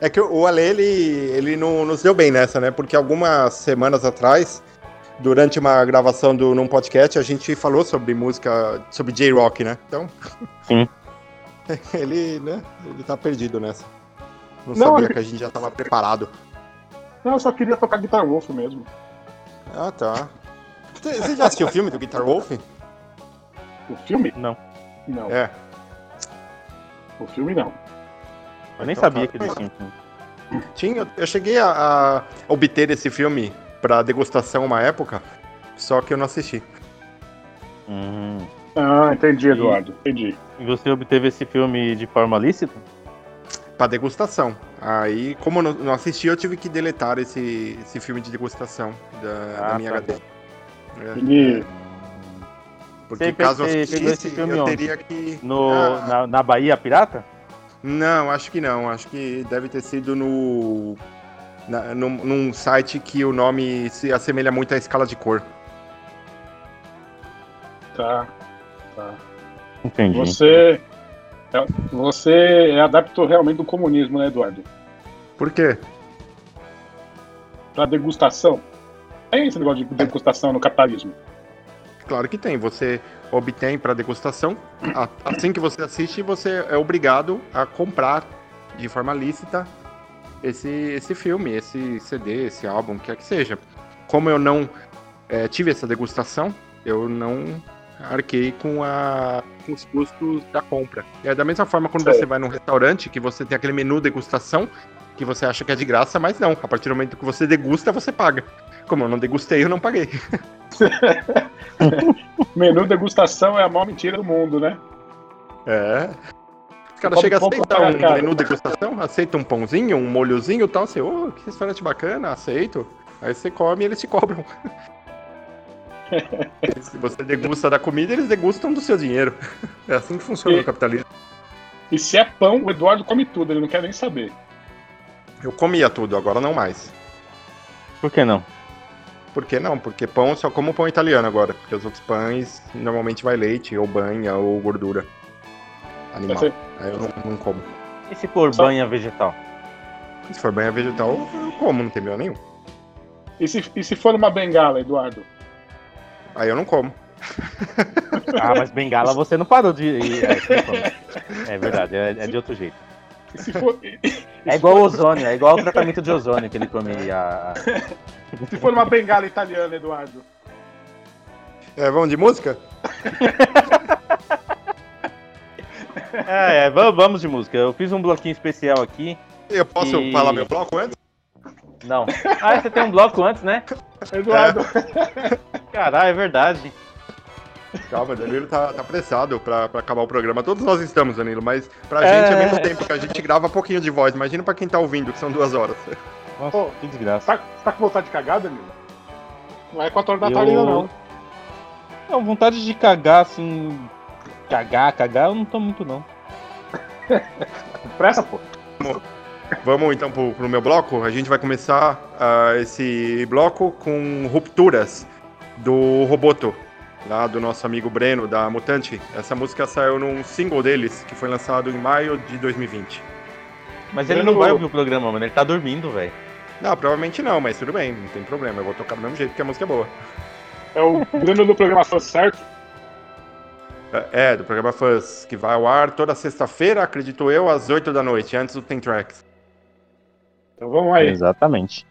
É que o Ale, ele, ele não nos deu bem nessa, né? Porque algumas semanas atrás, durante uma gravação do, num podcast, a gente falou sobre música, sobre J-Rock, né? Então. Sim. ele, né? Ele tá perdido nessa. Não, Não, sabia é- que a gente já tava preparado. Não, eu só queria tocar Guitar Wolf mesmo. Ah, tá. Você você já assistiu o filme do Guitar Wolf? O filme? Não. Não. É. O filme não. Eu nem Então sabia tá. que existia um filme. Tinha, eu cheguei a, a obter esse filme pra degustação uma época, só que eu não assisti. Hum. Ah, entendi, Eduardo. Entendi. E você obteve esse filme de forma lícita? Pra degustação. Aí, como eu não, assisti, eu tive que deletar esse, esse filme de degustação da, da Ah, minha tá HD. É, porque Você caso eu esse assistisse, filme eu onde? teria que. No, Ah. na, na Bahia Pirata? Não, acho que não. Acho que deve ter sido no. Na, num, num site que o nome se assemelha muito à escala de cor. Tá. Tá. Entendi. Você. é- Você é adapto realmente do comunismo, né, Eduardo? Por quê? Pra degustação. Tem esse negócio de degustação no capitalismo. Claro que tem. Você obtém para degustação. Assim que você assiste, você é obrigado a comprar de forma lícita esse, esse filme, esse CD, esse álbum, quer que seja. Como eu não eh, tive essa degustação, eu não arquei com, a, com os custos da compra. É da mesma forma quando Sei. você vai num restaurante, que você tem aquele menu degustação, que você acha que é de graça, mas não. A partir do momento que você degusta, você paga. Como eu não degustei, eu não paguei. Menu degustação é a maior mentira do mundo, né? É. Os caras chegam a aceitar um caro. menu degustação, aceita um pãozinho, um molhozinho e tal. Você, ô, que restaurante bacana, aceito. Aí você come e eles te cobram. Se você degusta da comida, eles degustam do seu dinheiro. É assim que funciona E- o capitalismo. E se é pão, o Eduardo come tudo, ele não quer nem saber. Eu comia tudo, agora não mais. Por que não? Por que não? Porque pão eu só como pão italiano agora. Porque os outros pães normalmente vai leite, ou banha, ou gordura animal. Você- Aí eu não, não como. E se for Só- banha vegetal? Se for banha vegetal, eu como, não tem problema nenhum. E se, e se for uma bengala, Eduardo? Aí eu não como. Ah, mas bengala você não parou de. É. É verdade, é, é de outro jeito. Se for, É igual o ozônio, é igual o tratamento de ozônio que ele comia. a- se for uma bengala italiana, Eduardo? É, vamos de música? É, é, va- vamos de música. Eu fiz um bloquinho especial aqui. Eu posso E- falar meu bloco antes? Não. Ah, você tem um bloco antes, né? Eduardo, Caralho, é verdade. Calma, Danilo tá, tá apressado pra, pra acabar o programa. Todos nós estamos, Danilo, mas pra É. gente é mesmo tempo que a gente grava pouquinho de voz. Imagina pra quem tá ouvindo, que são duas horas. Nossa, Ô, que desgraça. tá, tá com vontade de cagar, Danilo? Não é 4 horas da Eu- tarde ainda, não. Não, vontade de cagar, assim. Cagar, cagar, eu não tô muito, não. Pressa, pô. Vamos então pro, pro meu bloco. A gente vai começar ah, esse bloco com Rupturas, do Roboto, lá do nosso amigo Breno, da Mutante. Essa música saiu num single deles, que foi lançado em maio de 2020. Mas ele não vai ouvir o programa, mano. Ele tá dormindo, velho. Não, provavelmente não, mas tudo bem, não tem problema. Eu vou tocar do mesmo jeito, porque a música é boa. É o Bruno do programa Fã Certo. É, do programa Fuzz, que vai ao ar toda sexta-feira, acredito eu, às 8 da noite, antes do Tem Tracks. Então vamos aí. Exatamente.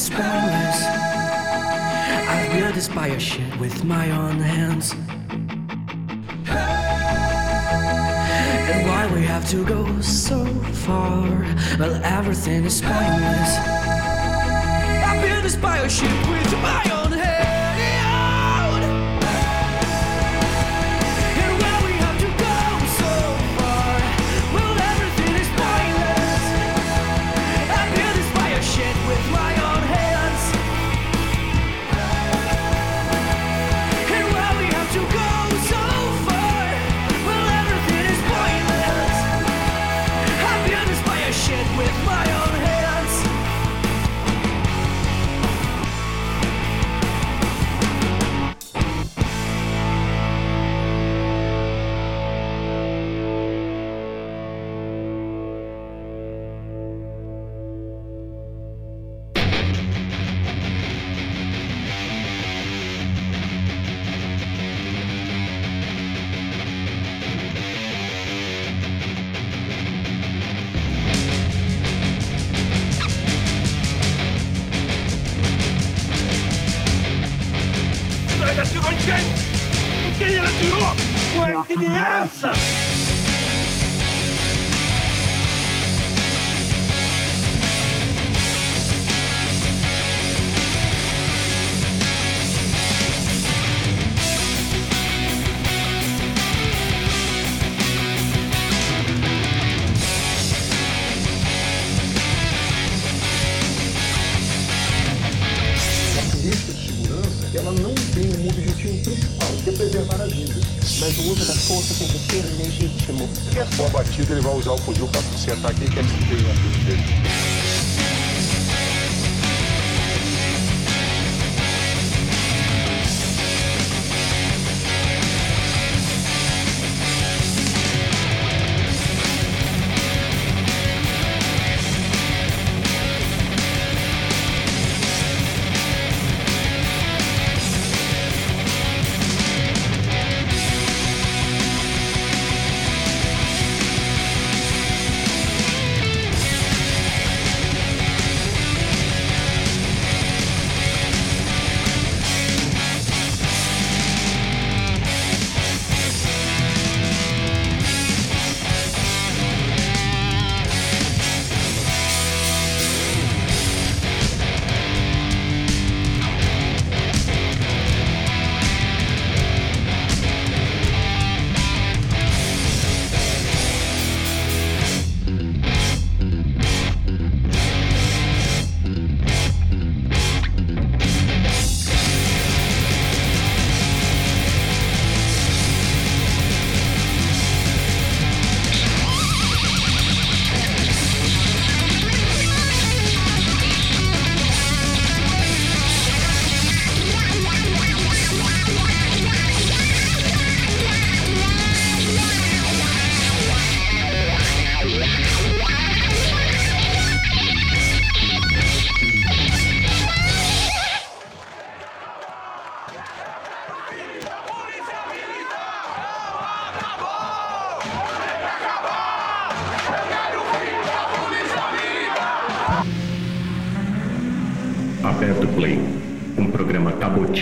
spoilers. I've built this by a with my own hands. And why we have to go so far? Well, everything is pointless. I built this bio ship with my own Yeah.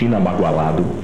Cabotina bagualado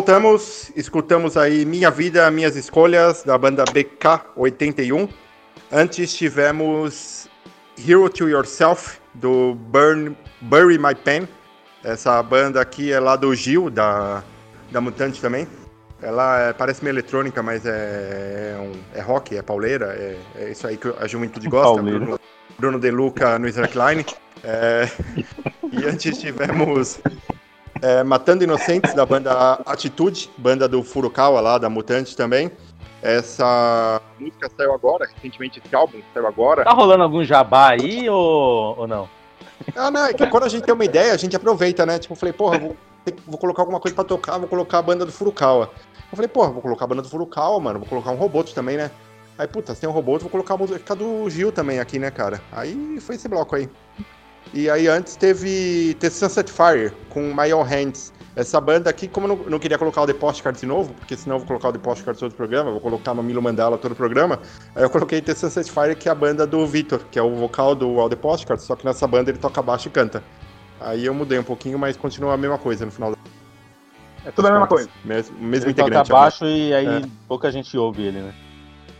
voltamos, escutamos aí Minha Vida, Minhas Escolhas, da banda BK81. Antes tivemos Hero to Yourself, do Burn, Bury My Pen. Essa banda aqui é lá do Gil, da, da Mutante também. Ela é- parece meio eletrônica, mas é, é, um- é rock, é pauleira, é, é isso aí que a juventude gosta. Bruno, Bruno De Luca no Slackline. É, e antes tivemos é, Matando Inocentes, da banda Atitude, banda do Furukawa lá, da Mutante também. Essa música saiu agora, recentemente esse álbum saiu agora. Tá rolando algum jabá aí ou, ou não? Ah, não, é que quando a gente tem uma ideia, a gente aproveita, né? Tipo, eu falei, porra, vou, vou colocar alguma coisa pra tocar, vou colocar a banda do Furukawa. Eu falei, porra, vou colocar a banda do Furukawa, mano, vou colocar um Roboto também, né? Aí, puta, se tem um Roboto, vou colocar a música do Gil também aqui, né, cara? Aí foi esse bloco aí. E aí antes teve The Sunset Fire, com My Hands. Essa banda aqui, como eu não, não queria colocar o The Postcards de novo, porque senão eu vou colocar o The Postcards todo o programa, vou colocar Mamilo Mandala todo o programa, aí eu coloquei The Sunset Fire, que é a banda do Vitor, que é o vocal do All The Postcards, só que nessa banda ele toca baixo e canta. Aí eu mudei um pouquinho, mas continua a mesma coisa no final. da- É tudo a mesma coisa. Mesmo, mesmo Ele toca integrante. baixo e aí É. pouca gente ouve ele, né?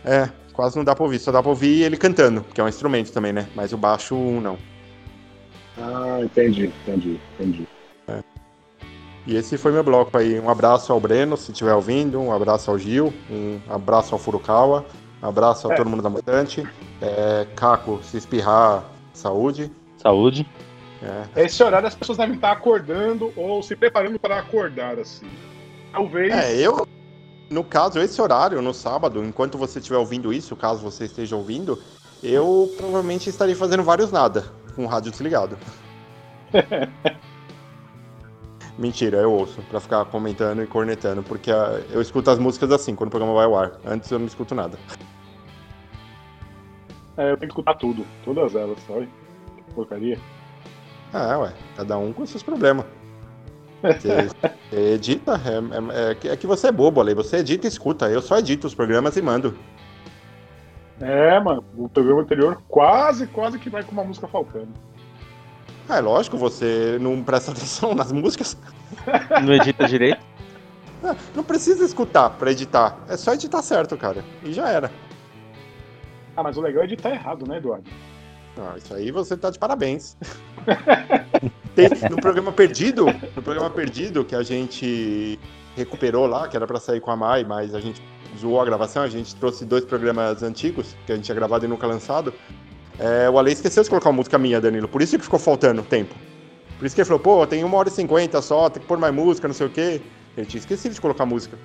É, quase não dá pra ouvir, só dá pra ouvir ele cantando, que é um instrumento também, né? Mas o baixo, não. Ah, entendi, entendi, entendi. E esse foi meu bloco aí. Um abraço ao Breno, se estiver ouvindo, um abraço ao Gil, um abraço ao Furukawa, um abraço a É. todo mundo da Mutante. É, Caco, se espirrar, saúde. Saúde. É. Esse horário as pessoas devem estar acordando ou se preparando para acordar, assim. Talvez. É, eu, no caso, esse horário, no sábado, enquanto você estiver ouvindo isso, caso você esteja ouvindo, eu provavelmente estarei fazendo vários nada, com o rádio desligado. Mentira, eu ouço, pra ficar comentando e cornetando, porque ah, eu escuto as músicas assim, quando o programa vai ao ar. Antes eu não escuto nada. É, eu tenho que escutar tudo, todas elas, sabe? Que porcaria. Ah, ué, cada um com seus problemas. Você, edita, é, é- é que- é que você é bobo, Ale, você edita e escuta. Eu só edito os programas e mando. É, mano, o programa anterior quase, quase que vai com uma música faltando. Ah, é lógico, você não presta atenção nas músicas. Não edita direito? Ah, Não precisa escutar pra editar. É só editar certo, cara. E já era. Ah, mas o legal é editar errado, né, Eduardo? Ah, isso aí você tá de parabéns. Tem- no programa Perdido, no programa Perdido, que a gente recuperou lá, que era pra sair com a Mai, mas a gente zoou a gravação, a gente trouxe dois programas antigos, que a gente tinha gravado e nunca lançado. É, o Ale esqueceu de colocar uma música minha, Danilo, por isso que ficou faltando tempo. Por isso que ele falou, pô, tem uma hora e cinquenta só, tem que pôr mais música, não sei o quê. Ele tinha esquecido de colocar música.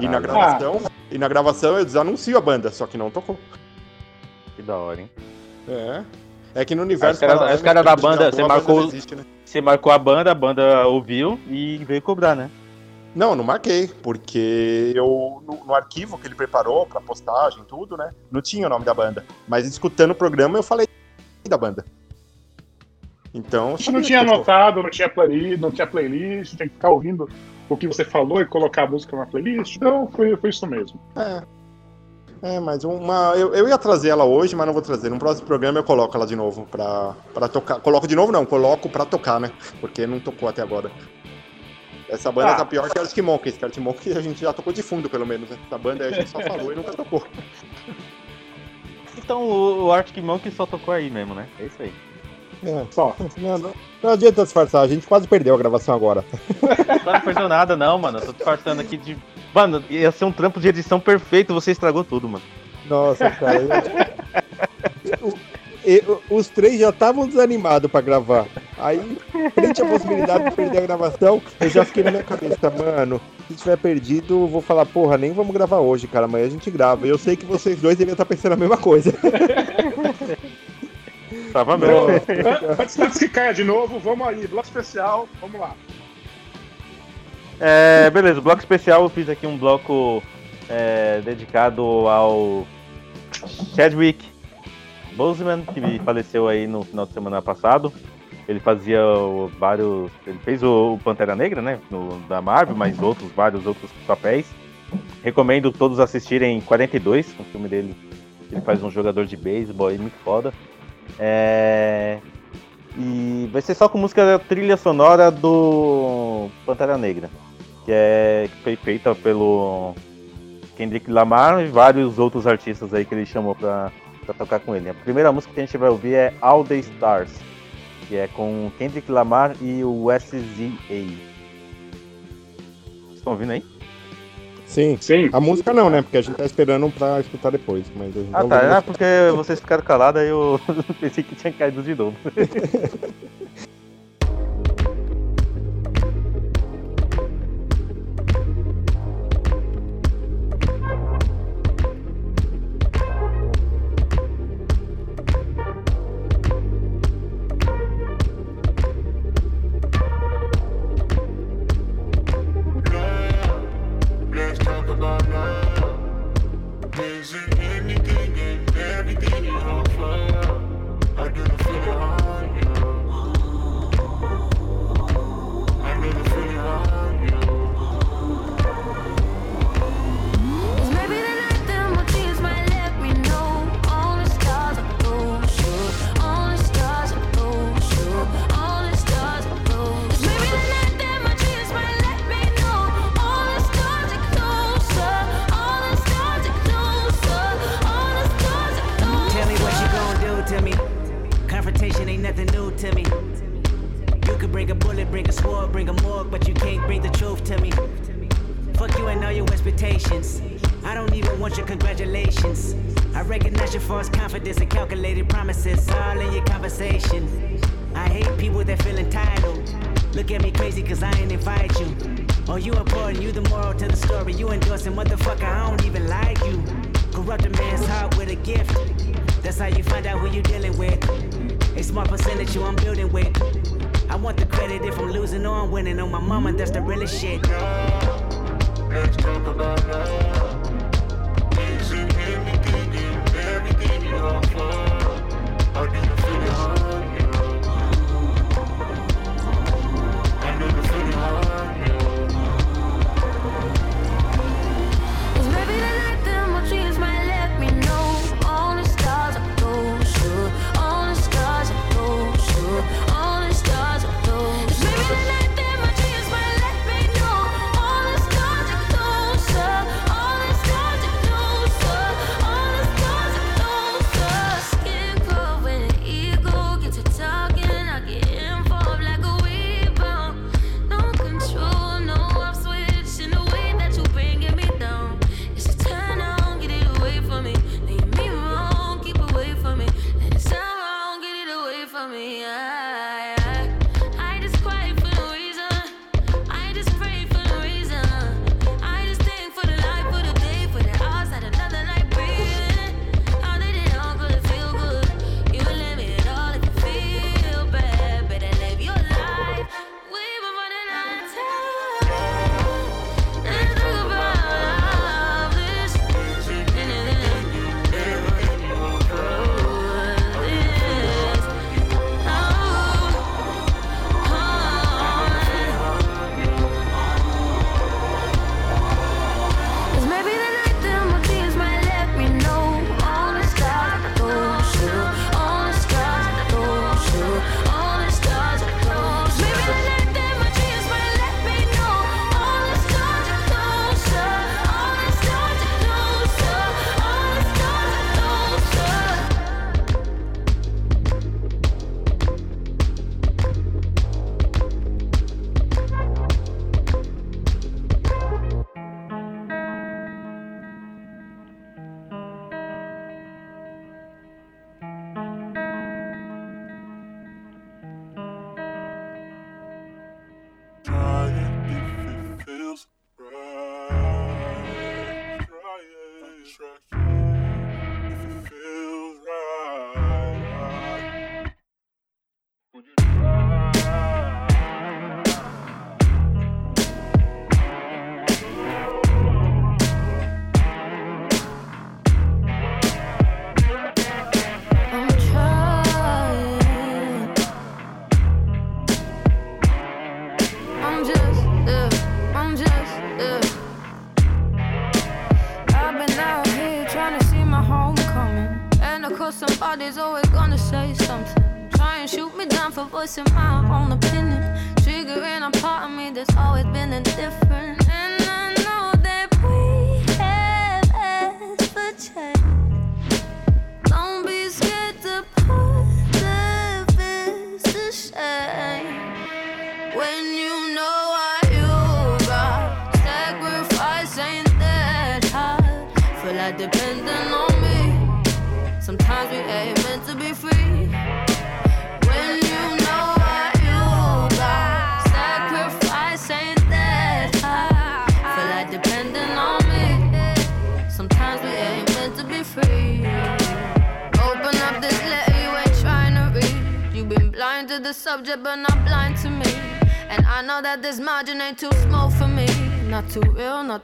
E na Caralho. gravação, e na gravação eu desanuncio a banda, só que não tocou. Que da hora, hein? É. É que no Aí universo. Os caras caras da banda, você marcou, existe, né? você marcou a banda, a banda ouviu e veio cobrar, né? Não, não marquei, porque eu no, no arquivo que ele preparou pra postagem, tudo, né? Não tinha o nome da banda. Mas escutando o programa eu falei da banda. Então. Gente não tinha anotado, não tinha playlist, não tinha playlist, tinha que ficar ouvindo o que você falou e colocar a música na playlist. Então foi, foi isso mesmo. É. É, mas uma. Eu, eu ia trazer ela hoje, mas não vou trazer. No próximo programa eu coloco ela de novo pra, pra tocar. Coloco de novo, não, coloco pra tocar, né? Porque não tocou até agora. Essa banda Ah. tá pior que Arctic Monkeys. Que Arctic Monkeys a gente já tocou de fundo, pelo menos. Né? Essa banda aí a gente só falou e nunca tocou. Então o, o Arctic Monkey só tocou aí mesmo, né? É isso aí. É. Só. Não, não, não adianta disfarçar, a gente quase perdeu a gravação agora. Não, perdeu nada, não, mano. Eu tô disfarçando aqui de. Mano, ia ser um trampo de edição perfeito, você estragou tudo, mano. Nossa, cara. eu- e- os três já estavam desanimados pra gravar. Aí, frente à possibilidade de perder a gravação, eu já fiquei na minha cabeça, mano. Se tiver perdido, eu vou falar, porra, nem vamos gravar hoje, cara. Amanhã a gente grava. E eu sei que vocês dois deviam estar pensando a mesma coisa. Tava mesmo. an- antes, antes que caia de novo, vamos aí, bloco especial, vamos lá. É, beleza, bloco especial, eu fiz aqui um bloco é, dedicado ao Chadwick Boseman, que faleceu aí no final de semana passado. Ele fazia vários. Ele fez o Pantera Negra, né? No, da Marvel, mas outros, vários outros papéis. Recomendo todos assistirem 42, um filme dele. Ele faz um jogador de beisebol aí, muito foda. É... E vai ser só com música da trilha sonora do Pantera Negra, que, é... que foi feita pelo Kendrick Lamar e vários outros artistas aí que ele chamou pra pra tocar com ele. A primeira música que a gente vai ouvir é All the Stars, que é com Kendrick Lamar e o SZA. Estão ouvindo aí? Sim. Sim. A música não, né? Porque a gente tá esperando pra escutar depois. Mas ah, tá. É porque vocês ficaram calados aí eu pensei que tinha caído de novo.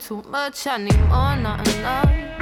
too much anymore, not enough.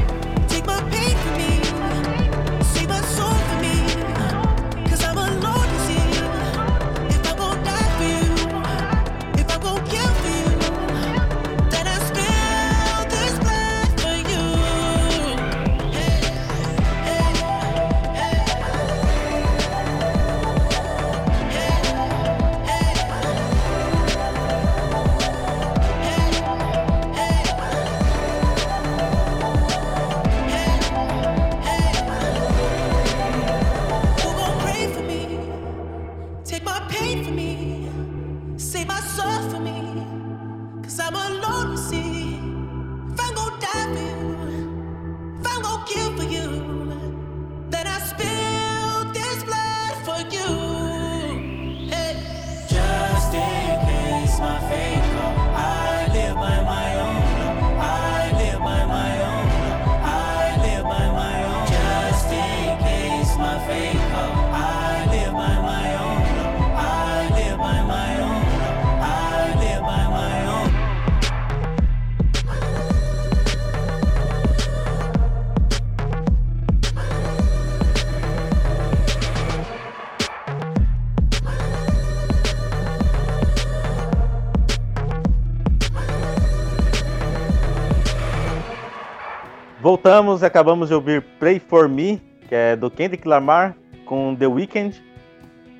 Voltamos acabamos de ouvir Play For Me, que é do Kendrick Lamar, com The Weeknd.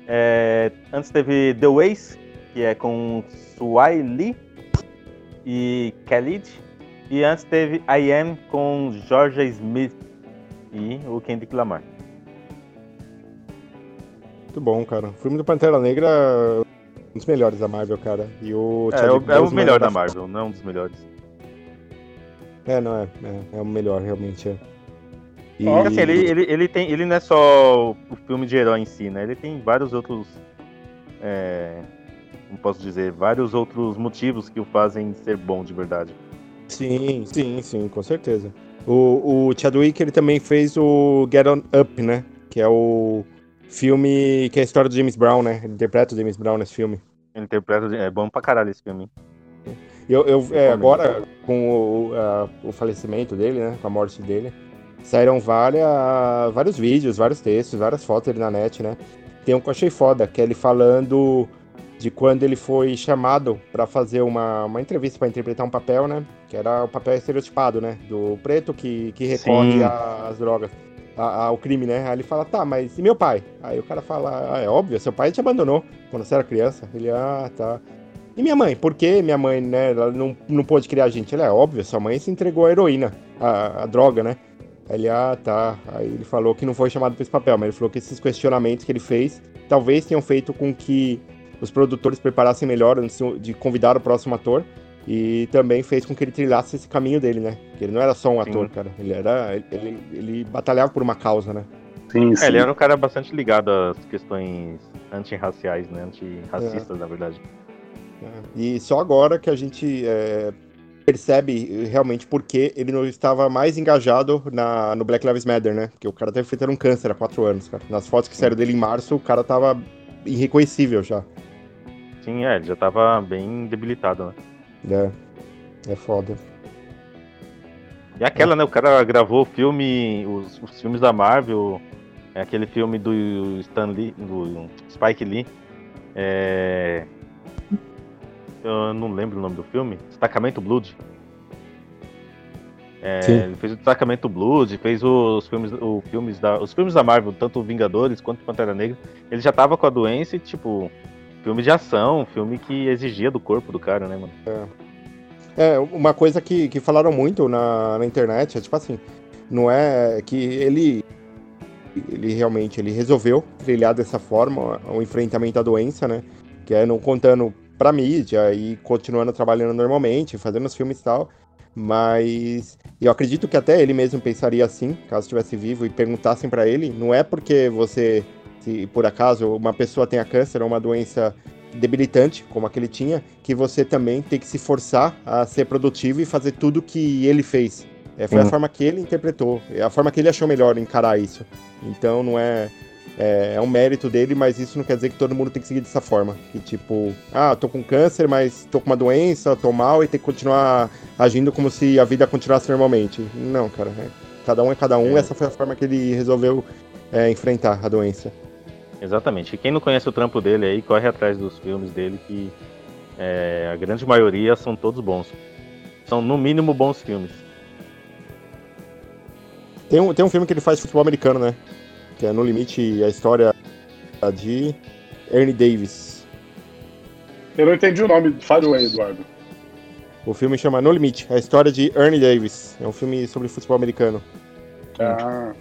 É, antes teve The Ways, que é com Swai Lee e Khalid. E antes teve I Am com Georgia Smith e o Kendrick Lamar. Muito bom, cara. O filme do Pantera Negra é um dos melhores da Marvel, cara. E o É, Chadwick é o melhor da Marvel, não um dos melhores. É, não é. É, é o melhor, realmente. É. E... Assim, ele, ele, ele, tem, ele não é só o filme de herói em si, né? Ele tem vários outros. É, como posso dizer? Vários outros motivos que o fazem ser bom de verdade. Sim, sim, sim, com certeza. O, o Chadwick, ele também fez o Get On Up, né? Que é o filme que é a história do James Brown, né? Ele interpreta o James Brown nesse filme. Ele interpreta. É bom pra caralho esse filme. Eu, eu é, agora, com o, a- o falecimento dele, né? Com a morte dele, saíram várias, vários vídeos, vários textos, várias fotos dele na net, né? Tem um que eu achei foda, que é ele falando de quando ele foi chamado pra fazer uma, uma entrevista pra interpretar um papel, né? Que era o papel estereotipado, né? Do preto que, que recorre às drogas, a- ao crime, né? Aí ele fala, tá, mas e meu pai? Aí o cara fala, ah, é óbvio, seu pai te abandonou quando você era criança. Ele, ah, tá. E minha mãe? Por que minha mãe, né, ela não, não pôde criar a gente? Ela é óbvio, sua mãe se entregou à heroína, a, a droga, né? Ele, ah, tá. Aí ele falou que não foi chamado pra esse papel, mas ele falou que esses questionamentos que ele fez talvez tenham feito com que os produtores preparassem melhor antes de convidar o próximo ator. E também fez com que ele trilhasse esse caminho dele, né? Que ele não era só um ator, cara. Ele era. Ele, ele, ele batalhava por uma causa, né? Sim, É, ele era um cara bastante ligado às questões antirraciais, né? Antirracistas, na verdade. E só agora que a gente é, percebe realmente por que ele não estava mais engajado na, no Black Lives Matter, né? Porque o cara teve feito um câncer há quatro anos, cara. Nas fotos que saíram dele em março, o cara tava irreconhecível já. Sim, é, ele já tava bem debilitado, né? É. É foda. E aquela, né? O cara gravou o filme, os, os filmes da Marvel, é aquele filme do Stan Lee, do Spike Lee. É... Eu não lembro o nome do filme. Destacamento Blood. É, ele fez o Destacamento Blood, fez os filmes, o filmes da, os filmes da Marvel, tanto Vingadores quanto Pantera Negra. Ele já tava com a doença e, tipo, filme de ação, filme que exigia do corpo do cara, né, mano? É, uma coisa que, que falaram muito na, na internet é tipo assim, não é que ele ele realmente ele resolveu trilhar dessa forma o enfrentamento à doença, né? Que é não contando pra mídia e continuando trabalhando normalmente, fazendo os filmes e tal. Mas eu acredito que até ele mesmo pensaria assim, caso estivesse vivo, e perguntassem pra ele, não é porque você, se por acaso uma pessoa tenha câncer ou uma doença debilitante, como aquele tinha, que você também tem que se forçar a ser produtivo e fazer tudo que ele fez. É, foi a Uhum. forma que ele interpretou, é a forma que ele achou melhor encarar isso. Então não é, é. é um mérito dele, mas isso não quer dizer que todo mundo tem que seguir dessa forma. Que tipo, ah, tô com câncer, mas tô com uma doença, tô mal e tem que continuar agindo como se a vida continuasse normalmente. Não, cara. é- cada um é cada um, É. essa foi a forma que ele resolveu é, enfrentar a doença. Exatamente. E quem não conhece o trampo dele aí, corre atrás dos filmes dele, que é, a grande maioria são todos bons. São, no mínimo, bons filmes. Tem um, tem um filme que ele faz de futebol americano, né? Que é No Limite, a história de Ernie Davis. Eu não entendi o nome. Fale aí, Eduardo. O filme chama No Limite, a história de Ernie Davis. É um filme sobre futebol americano. Ah,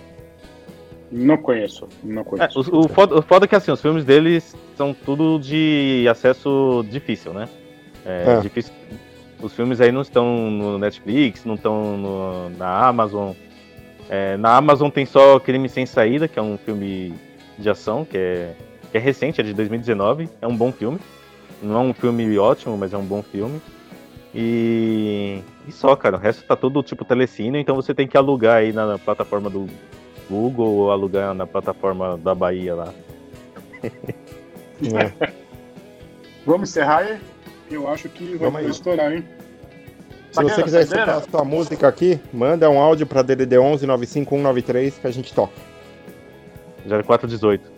não conheço. Não É, conheço. o, o, foda, o foda é que assim, os filmes deles são tudo de acesso difícil, né? É, É. difícil. Os filmes aí não estão no Netflix, não estão no- na Amazon. É, na Amazon tem só Crime Sem Saída, que é um filme de ação, que é, que é recente, é de 2019. É um bom filme. Não é um filme ótimo, mas é um bom filme. E, e só, cara. O resto tá todo tipo telecine, então você tem que alugar aí na plataforma do Google ou alugar na plataforma da Bahia lá. Vamos encerrar? Eu acho que vai estourar, hein? Se você quiser escutar a sua música aqui, manda um áudio pra DDD 11 95193 que a gente toca. 0418.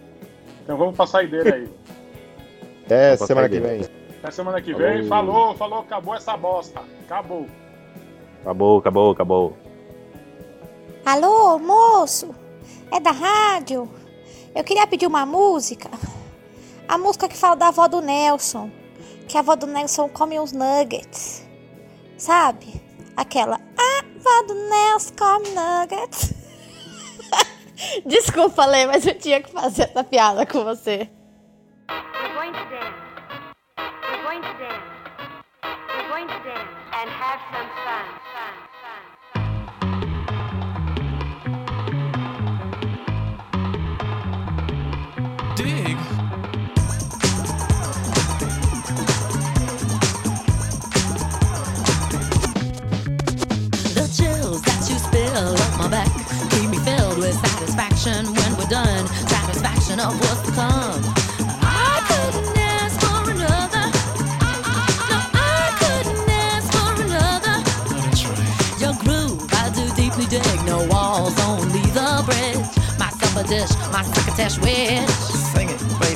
Então vamos pra saideira aí. Até Vamos semana que vem. Até semana que vem. Falou, falou, acabou essa bosta. Acabou. Acabou, acabou, acabou. Alô, moço? É da rádio? Eu queria pedir uma música. A música que fala da avó do Nelson. Que a avó do Nelson come uns nuggets. Sabe? Aquela. A avó do Nelson come nuggets. Desculpa, Lê, mas eu tinha que fazer essa piada com você. We're going to dance. We're going to dance. We're going to dance and have some fun. Fun. Satisfaction when we're done. Satisfaction of what's to come. I couldn't ask for another. No, I couldn't ask for another. Your groove, I do deeply dig. No walls, only the bridge. My supper dish, my crocketesh wish. Sing it, baby.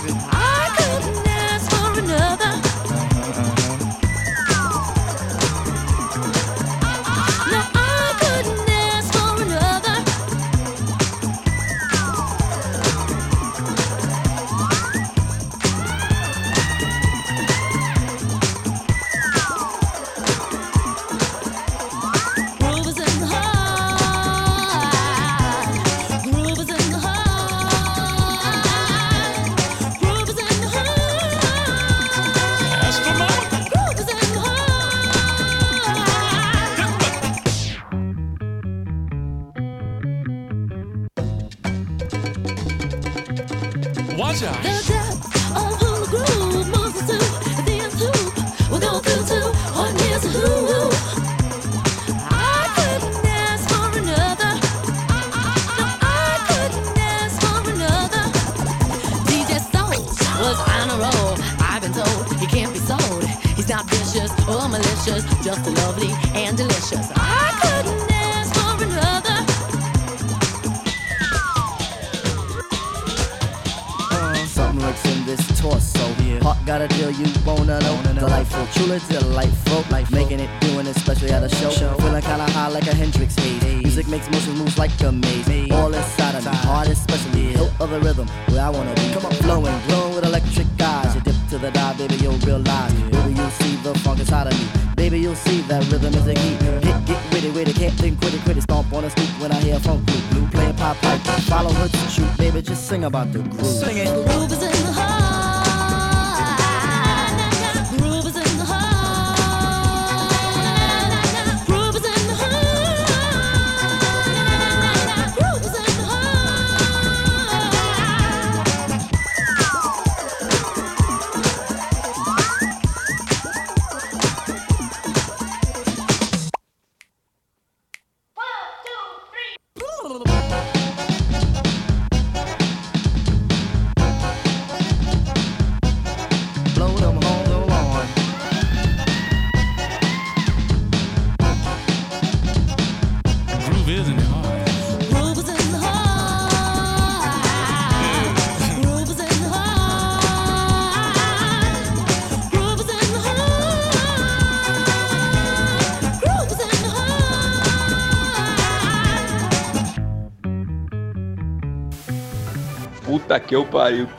about the groove.